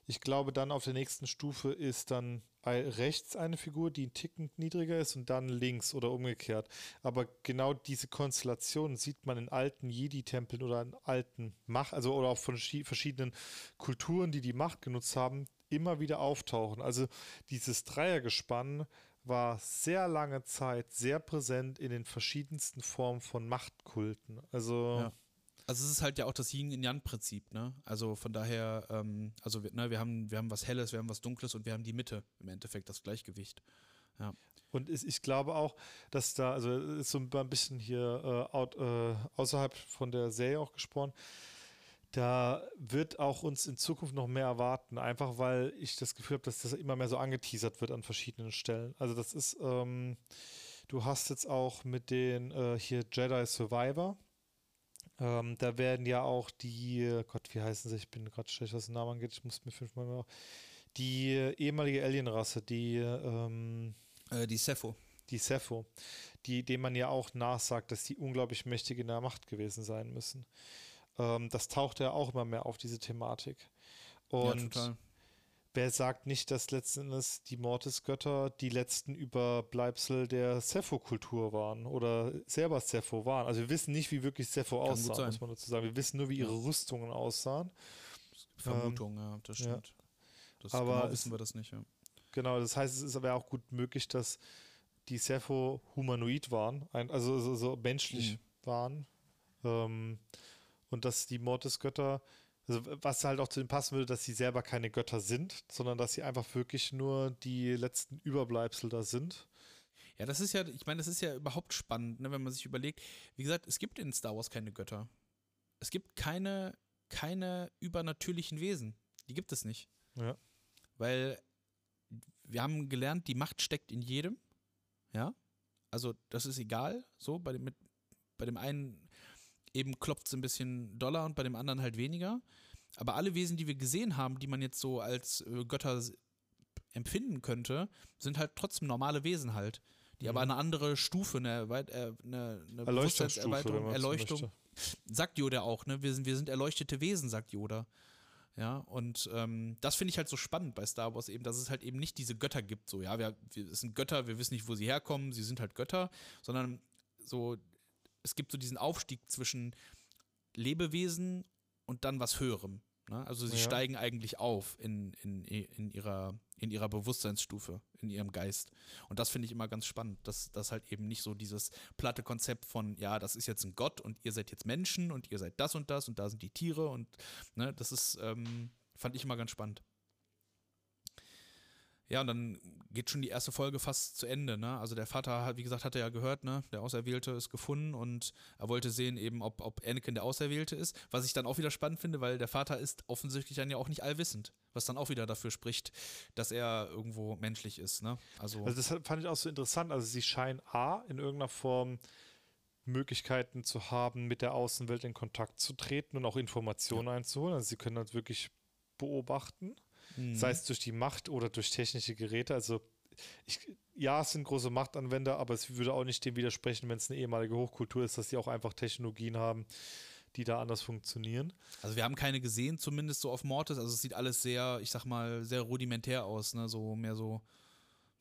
ich glaube, dann auf der nächsten Stufe ist dann rechts eine Figur, die ein Ticken niedriger ist und dann links oder umgekehrt. Aber genau diese Konstellation sieht man in alten Jedi-Tempeln oder in alten Macht, also oder auch von verschiedenen Kulturen, die die Macht genutzt haben, immer wieder auftauchen. Also dieses Dreiergespann war sehr lange Zeit sehr präsent in den verschiedensten Formen von Machtkulten. Also ja. Also es ist halt ja auch das Yin-Yang-Prinzip, ne? Also von daher, ähm, also wir, ne, wir, haben, wir haben was Helles, wir haben was Dunkles und wir haben die Mitte, im Endeffekt das Gleichgewicht. Ja. Und ich glaube auch, dass da, also ist so ein bisschen hier äh, out, äh, außerhalb von der Serie auch gesprochen, Da wird auch uns in Zukunft noch mehr erwarten, einfach weil ich das Gefühl habe, dass das immer mehr so angeteasert wird an verschiedenen Stellen. Also das ist, ähm, du hast jetzt auch mit den äh, hier Jedi Survivor. Ähm, da werden ja auch die, Gott, wie heißen sie? Ich bin gerade schlecht, was den Namen angeht. Ich muss mir fünfmal mehr. Die ehemalige Alienrasse, die, ähm, äh, die Sepho. Die Sepho, die, dem man ja auch nachsagt, dass die unglaublich mächtig in der Macht gewesen sein müssen. Ähm, das taucht ja auch immer mehr auf, diese Thematik. Und ja, wer sagt nicht, dass letzten Endes die Mortisgötter die letzten Überbleibsel der Sepho-Kultur waren oder selber Sepho waren? Also wir wissen nicht, wie wirklich Sepho aussah, muss man dazu sagen. Wir wissen nur, wie ihre Rüstungen aussahen. Vermutung, ähm, ja, das stimmt. Ja. Das aber genau wissen wir das nicht, ja. Genau, das heißt, es ist aber auch gut möglich, dass die Sepho humanoid waren, also so, so menschlich mhm. waren. Ähm, und dass die Mortis-Götter, also was halt auch zu dem passen würde, dass sie selber keine Götter sind, sondern dass sie einfach wirklich nur die letzten Überbleibsel da sind. Ja, das ist ja, ich meine, das ist ja überhaupt spannend, ne, wenn man sich überlegt. Wie gesagt, es gibt in Star Wars keine Götter. Es gibt keine, keine übernatürlichen Wesen. Die gibt es nicht. Ja. Weil wir haben gelernt, die Macht steckt in jedem. Ja. Also, das ist egal. So, bei dem, mit, bei dem einen eben klopft es ein bisschen doller und bei dem anderen halt weniger. Aber alle Wesen, die wir gesehen haben, die man jetzt so als äh, Götter empfinden könnte, sind halt trotzdem normale Wesen halt. Die mhm. aber eine andere Stufe, eine, äh, eine, eine Bewusstseinserweiterung, Erleuchtung. Sagt Yoda auch, ne? Wir sind, wir sind erleuchtete Wesen, sagt Yoda. Ja, und ähm, das finde ich halt so spannend bei Star Wars eben, dass es halt eben nicht diese Götter gibt, so, ja, wir, wir sind Götter, wir wissen nicht, wo sie herkommen, sie sind halt Götter, sondern so es gibt so diesen Aufstieg zwischen Lebewesen und dann was Höherem. Ne? Also sie ja. steigen eigentlich auf in, in, in, ihrer, in ihrer Bewusstseinsstufe, in ihrem Geist. Und das finde ich immer ganz spannend, dass das halt eben nicht so dieses platte Konzept von, ja, das ist jetzt ein Gott und ihr seid jetzt Menschen und ihr seid das und das und da sind die Tiere und ne, das ist, ähm, fand ich immer ganz spannend. Ja, und dann geht schon die erste Folge fast zu Ende. Ne? Also der Vater hat, wie gesagt, hat er ja gehört, ne? der Auserwählte ist gefunden und er wollte sehen eben, ob, ob Anakin der Auserwählte ist. Was ich dann auch wieder spannend finde, weil der Vater ist offensichtlich dann ja auch nicht allwissend, was dann auch wieder dafür spricht, dass er irgendwo menschlich ist. Ne? Also, also das fand ich auch so interessant. Also sie scheinen A, in irgendeiner Form Möglichkeiten zu haben, mit der Außenwelt in Kontakt zu treten und auch Informationen ja. einzuholen. Also sie können das wirklich beobachten mhm. sei es durch die Macht oder durch technische Geräte. Also ich, ja, es sind große Machtanwender, aber es würde auch nicht dem widersprechen, wenn es eine ehemalige Hochkultur ist, dass sie auch einfach Technologien haben, die da anders funktionieren. Also wir haben keine gesehen, zumindest so auf Mortis. Also es sieht alles sehr, ich sag mal, sehr rudimentär aus, ne? So mehr so,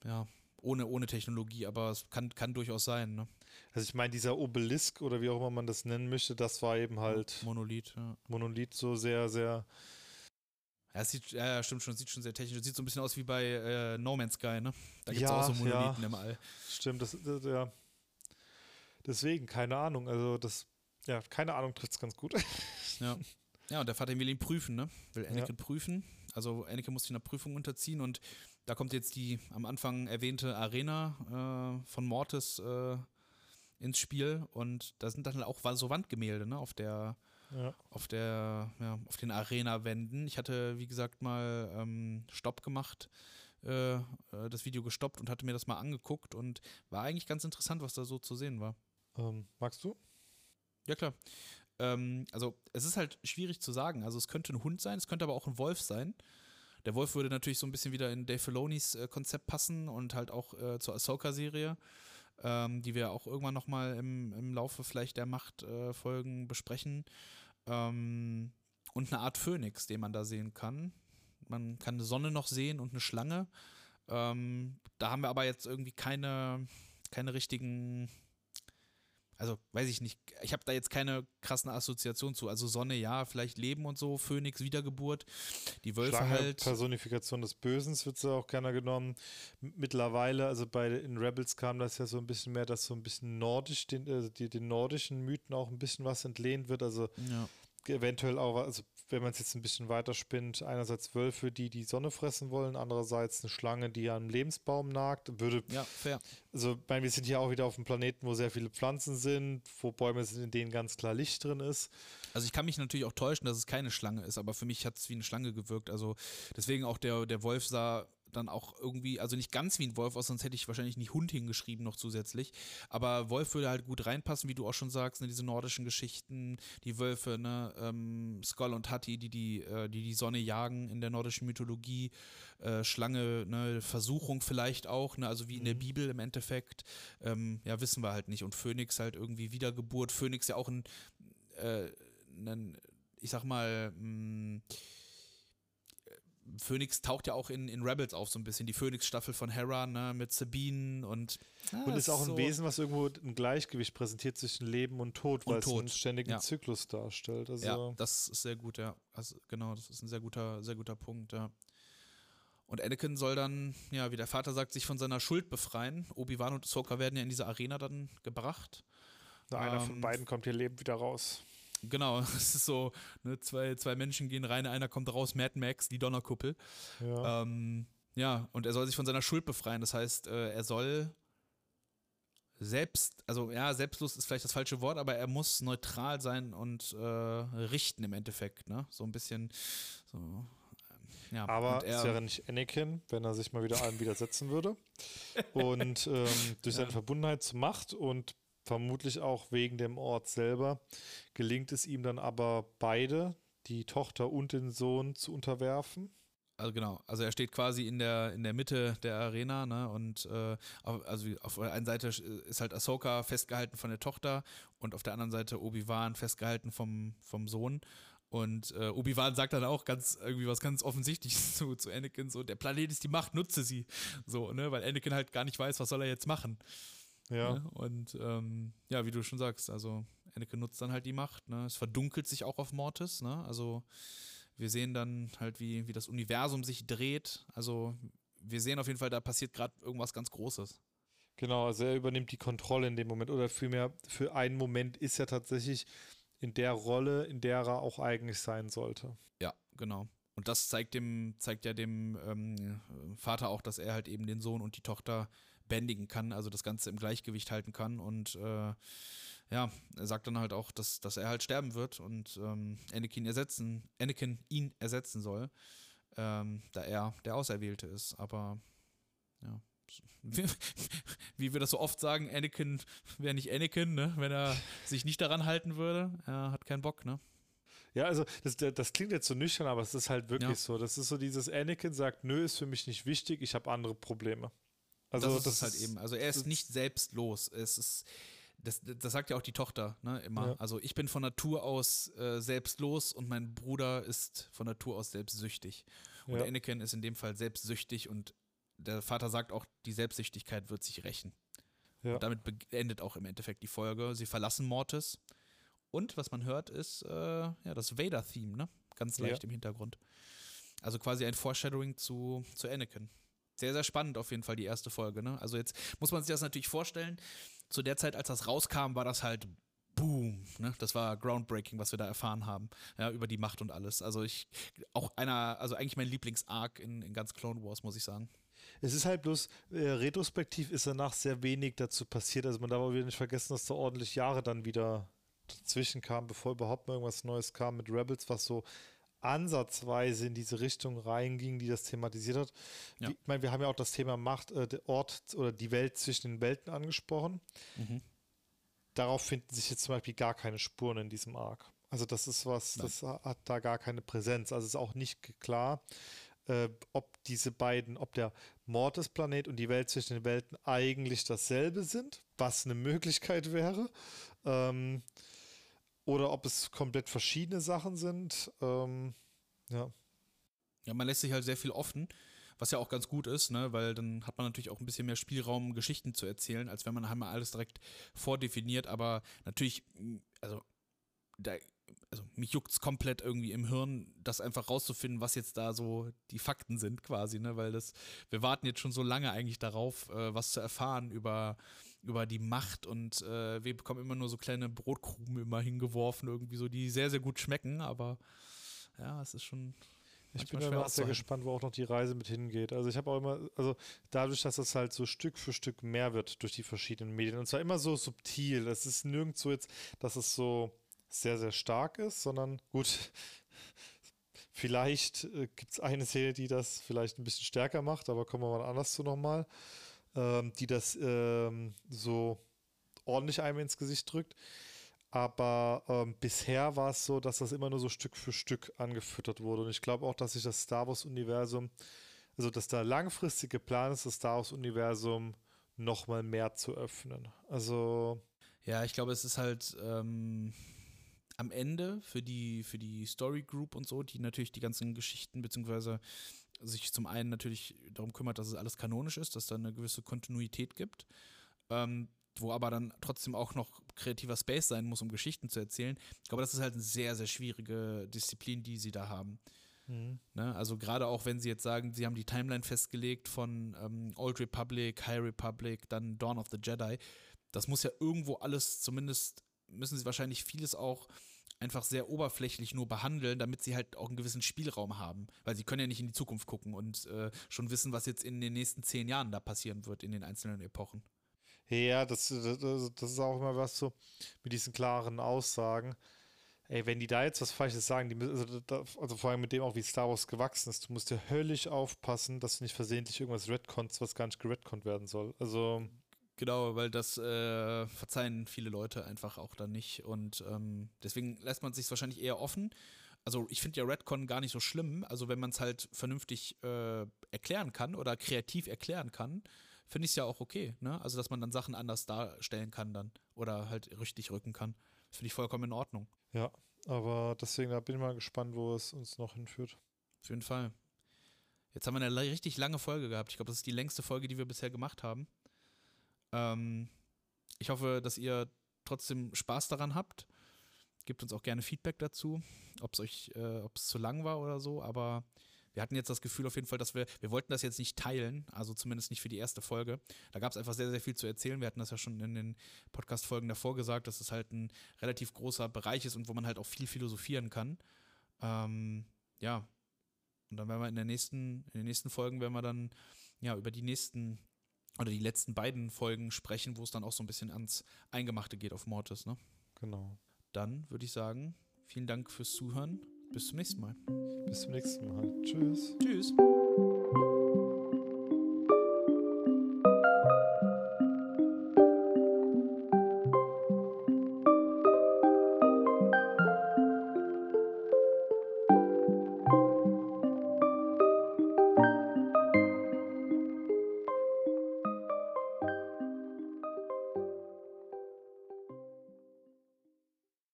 ja, ohne, ohne Technologie, aber es kann, kann durchaus sein, ne? Also ich meine, dieser Obelisk oder wie auch immer man das nennen möchte, das war eben halt Monolith, ja. Monolith so sehr, sehr ja, sieht, ja, stimmt schon, sieht schon sehr technisch. Sieht so ein bisschen aus wie bei äh, No Man's Sky, ne? Da gibt es ja, auch so Monolithen ja. im All. Stimmt, das, das, ja. Deswegen, keine Ahnung. Also, das, ja, keine Ahnung trifft es ganz gut. Ja. Ja, und der Vater will ihn prüfen, ne? Will Anakin ja. prüfen. Also, Anakin muss sich einer Prüfung unterziehen und da kommt jetzt die am Anfang erwähnte Arena äh, von Mortis äh, ins Spiel und da sind dann auch so Wandgemälde, ne? Auf der ja. auf der, ja, auf den Arena-Wänden. Ich hatte, wie gesagt, mal ähm, Stopp gemacht, äh, äh, das Video gestoppt und hatte mir das mal angeguckt und war eigentlich ganz interessant, was da so zu sehen war. Ähm, magst du? Ja, klar. Ähm, also, es ist halt schwierig zu sagen. Also, es könnte ein Hund sein, es könnte aber auch ein Wolf sein. Der Wolf würde natürlich so ein bisschen wieder in Dave Filonis äh, Konzept passen und halt auch äh, zur Ahsoka-Serie ähm, die wir auch irgendwann nochmal im, im Laufe vielleicht der Machtfolgen äh, besprechen. Ähm, und eine Art Phönix, den man da sehen kann. Man kann eine Sonne noch sehen und eine Schlange. Ähm, da haben wir aber jetzt irgendwie keine, keine richtigen also weiß ich nicht, ich habe da jetzt keine krassen Assoziationen zu. Also Sonne, ja, vielleicht Leben und so, Phönix, Wiedergeburt, die Wölfe Schlange, halt. Personifikation des Bösen wird sie auch gerne genommen. Mittlerweile, also bei in Rebels kam das ja so ein bisschen mehr, dass so ein bisschen nordisch, den, äh, die, den nordischen Mythen auch ein bisschen was entlehnt wird. Also ja. eventuell auch, also wenn man es jetzt ein bisschen weiter spinnt, einerseits Wölfe, die die Sonne fressen wollen, andererseits eine Schlange, die am Lebensbaum nagt, würde. Ja, fair. Also, ich meine, wir sind hier auch wieder auf einem Planeten, wo sehr viele Pflanzen sind, wo Bäume sind, in denen ganz klar Licht drin ist. Also ich kann mich natürlich auch täuschen, dass es keine Schlange ist, aber für mich hat es wie eine Schlange gewirkt. Also deswegen auch der, der Wolf sah dann auch irgendwie, also nicht ganz wie ein Wolf aus, sonst hätte ich wahrscheinlich nicht Hund hingeschrieben noch zusätzlich. Aber Wolf würde halt gut reinpassen, wie du auch schon sagst, ne, diese nordischen Geschichten, die Wölfe, ne, ähm, Skoll und Hatti, die die, äh, die die Sonne jagen in der nordischen Mythologie, äh, Schlange, ne, Versuchung vielleicht auch, ne, also wie in der Mhm. Bibel im Endeffekt, ähm, ja, wissen wir halt nicht. Und Phönix halt irgendwie Wiedergeburt, Phönix ja auch ein, äh, ein ich sag mal, mh, Phoenix taucht ja auch in, in Rebels auf so ein bisschen, die Phoenix-Staffel von Hera, ne, mit Sabine und ja, Und ist auch ein so- Wesen, was irgendwo ein Gleichgewicht präsentiert zwischen Leben und Tod, Und weil es einen Tod, ständigen ja. Zyklus darstellt. Also Ja, das ist sehr gut, ja. Also, genau, das ist ein sehr guter, sehr guter Punkt, ja. Und Anakin soll dann, ja, wie der Vater sagt, sich von seiner Schuld befreien. Obi-Wan und Ahsoka werden ja in diese Arena dann gebracht. einer von ähm, beiden kommt hier lebend wieder raus. Genau, es ist so, ne, zwei, zwei Menschen gehen rein, einer kommt raus, Mad Max, die Donnerkuppel. Ja. Ähm, ja, und er soll sich von seiner Schuld befreien. Das heißt, äh, er soll selbst, also ja, selbstlos ist vielleicht das falsche Wort, aber er muss neutral sein und äh, richten im Endeffekt, ne? So ein bisschen so. ähm, Ja, Aber er, es wäre nicht Anakin, wenn er sich mal wieder allem widersetzen würde. Und ähm, durch seine Ja. Verbundenheit zur Macht und vermutlich auch wegen dem Ort selber gelingt es ihm dann aber beide, die Tochter und den Sohn, zu unterwerfen. Also genau, also er steht quasi in der, in der Mitte der Arena, ne? Und äh, auf, also auf der einen Seite ist halt Ahsoka festgehalten von der Tochter und auf der anderen Seite Obi-Wan festgehalten vom, vom Sohn. Und äh, Obi-Wan sagt dann auch ganz irgendwie was ganz Offensichtliches zu, zu Anakin: so, der Planet ist die Macht, nutze sie. So, ne? Weil Anakin halt gar nicht weiß, was soll er jetzt machen. Ja. Ne? Und ähm, ja, wie du schon sagst, also Anakin nutzt dann halt die Macht. Ne? Es verdunkelt sich auch auf Mortis. Ne? Also wir sehen dann halt, wie, wie das Universum sich dreht. Also wir sehen auf jeden Fall, da passiert gerade irgendwas ganz Großes. Genau, also er übernimmt die Kontrolle in dem Moment oder vielmehr für einen Moment ist er tatsächlich in der Rolle, in der er auch eigentlich sein sollte. Ja, genau. Und das zeigt dem, zeigt ja dem ähm, Vater auch, dass er halt eben den Sohn und die Tochter bändigen kann, also das Ganze im Gleichgewicht halten kann. Und äh, ja, er sagt dann halt auch, dass, dass er halt sterben wird und ähm, Anakin ersetzen, Anakin ihn ersetzen soll, ähm, da er der Auserwählte ist. Aber ja. Wie, wie wir das so oft sagen, Anakin wäre nicht Anakin, ne? wenn er sich nicht daran halten würde. Er hat keinen Bock, ne? Ja, also das, das klingt jetzt so nüchtern, aber es ist halt wirklich Ja. so. Das ist so dieses Anakin sagt, nö, ist für mich nicht wichtig, ich habe andere Probleme. Also das ist es halt eben. Also er ist nicht selbstlos. Es ist, das, das sagt ja auch die Tochter, ne, immer. Ja. Also ich bin von Natur aus äh, selbstlos und mein Bruder ist von Natur aus selbstsüchtig. Und Ja. Anakin ist in dem Fall selbstsüchtig und der Vater sagt auch, die Selbstsüchtigkeit wird sich rächen. Ja. Und damit beendet auch im Endeffekt die Folge. Sie verlassen Mortis. Und was man hört, ist äh, ja, das Vader-Theme, ne? Ganz leicht im Hintergrund. Also quasi ein Foreshadowing zu, zu Anakin. Sehr, sehr spannend auf jeden Fall die erste Folge, ne? Also jetzt muss man sich das natürlich vorstellen. Zu der Zeit, als das rauskam, war das halt Boom, ne? Das war groundbreaking, was wir da erfahren haben, ja, über die Macht und alles. Also ich, auch einer, also eigentlich mein Lieblings-Arc in, in ganz Clone Wars, muss ich sagen. Es ist halt bloß, äh, retrospektiv ist danach sehr wenig dazu passiert. Also man darf auch wieder nicht vergessen, dass da ordentlich Jahre dann wieder dazwischen kamen, bevor überhaupt mal irgendwas Neues kam mit Rebels, was so ansatzweise in diese Richtung reinging, die das thematisiert hat. Ja. Ich meine, wir haben ja auch das Thema Macht, äh, der Ort oder die Welt zwischen den Welten angesprochen. Darauf finden sich jetzt zum Beispiel gar keine Spuren in diesem Arc. Also das ist was, Nein. das hat da gar keine Präsenz. Also es ist auch nicht klar, äh, ob diese beiden, ob der Mortis-Planet und die Welt zwischen den Welten eigentlich dasselbe sind, was eine Möglichkeit wäre. Ähm, oder ob es komplett verschiedene Sachen sind. Ähm, ja. Ja, man lässt sich halt sehr viel offen, was ja auch ganz gut ist, ne? weil dann hat man natürlich auch ein bisschen mehr Spielraum, Geschichten zu erzählen, als wenn man halt mal alles direkt vordefiniert. Aber natürlich, also, da, also mich juckt es komplett irgendwie im Hirn, das einfach rauszufinden, was jetzt da so die Fakten sind, quasi, ne? Weil das, wir warten jetzt schon so lange eigentlich darauf, äh, was zu erfahren über, über die Macht und äh, wir bekommen immer nur so kleine Brotkrumen immer hingeworfen, irgendwie so, die sehr, sehr gut schmecken, aber ja, es ist schon. Ich bin immer sehr gespannt, wo auch noch die Reise mit hingeht. Also ich habe auch immer, also dadurch, dass das halt so Stück für Stück mehr wird durch die verschiedenen Medien und zwar immer so subtil. Es ist nirgends so jetzt, dass es so sehr, sehr stark ist, sondern gut, vielleicht äh, gibt es eine Serie, die das vielleicht ein bisschen stärker macht, aber kommen wir mal anders zu nochmal, ähm, die das ähm, so ordentlich einem ins Gesicht drückt. Aber ähm, bisher war es so, dass das immer nur so Stück für Stück angefüttert wurde. Und ich glaube auch, dass sich das Star Wars-Universum, also dass der langfristige Plan ist, das Star Wars-Universum nochmal mehr zu öffnen. Also. Ja, ich glaube, es ist halt ähm, am Ende für die, für die Story Group und so, die natürlich die ganzen Geschichten, beziehungsweise sich zum einen natürlich darum kümmert, dass es alles kanonisch ist, dass da eine gewisse Kontinuität gibt. Ähm, wo aber dann trotzdem auch noch kreativer Space sein muss, um Geschichten zu erzählen. Ich glaube, das ist halt eine sehr, sehr schwierige Disziplin, die sie da haben. Mhm. Ne? Also gerade auch, wenn sie jetzt sagen, sie haben die Timeline festgelegt von ähm, Old Republic, High Republic, dann Dawn of the Jedi. Das muss ja irgendwo alles, zumindest müssen sie wahrscheinlich vieles auch einfach sehr oberflächlich nur behandeln, damit sie halt auch einen gewissen Spielraum haben. Weil sie können ja nicht in die Zukunft gucken und äh, schon wissen, was jetzt in den nächsten zehn Jahren da passieren wird in den einzelnen Epochen. Ja, das, das, das ist auch immer was so mit diesen klaren Aussagen. Ey, wenn die da jetzt was Falsches sagen, die, also, da, also vor allem mit dem auch, wie Star Wars gewachsen ist, du musst ja höllisch aufpassen, dass du nicht versehentlich irgendwas retconst, was gar nicht geredconnt werden soll. Also. Genau, weil das äh, verzeihen viele Leute einfach auch dann nicht. Und ähm, deswegen lässt man sich wahrscheinlich eher offen. Also ich finde ja Redcon gar nicht so schlimm. Also wenn man es halt vernünftig äh, erklären kann oder kreativ erklären kann, finde ich es ja auch okay, ne? Also, dass man dann Sachen anders darstellen kann dann oder halt richtig rücken kann. Finde ich vollkommen in Ordnung. Ja, aber deswegen da bin ich mal gespannt, wo es uns noch hinführt. Auf jeden Fall. Jetzt haben wir eine richtig lange Folge gehabt. Ich glaube, das ist die längste Folge, die wir bisher gemacht haben. Ähm, ich hoffe, dass ihr trotzdem Spaß daran habt. Gebt uns auch gerne Feedback dazu, ob es euch, äh, ob es zu lang war oder so. Aber wir hatten jetzt das Gefühl auf jeden Fall, dass wir, wir wollten das jetzt nicht teilen, also zumindest nicht für die erste Folge. Da gab es einfach sehr, sehr viel zu erzählen. Wir hatten das ja schon in den Podcast-Folgen davor gesagt, dass es halt ein relativ großer Bereich ist und wo man halt auch viel philosophieren kann. Ähm, ja. Und dann werden wir in der nächsten, in den nächsten Folgen werden wir dann ja über die nächsten oder die letzten beiden Folgen sprechen, wo es dann auch so ein bisschen ans Eingemachte geht auf Mortis, ne? Genau. Dann würde ich sagen, vielen Dank fürs Zuhören. Bis zum nächsten Mal. Bis zum nächsten Mal. Tschüss. Tschüss.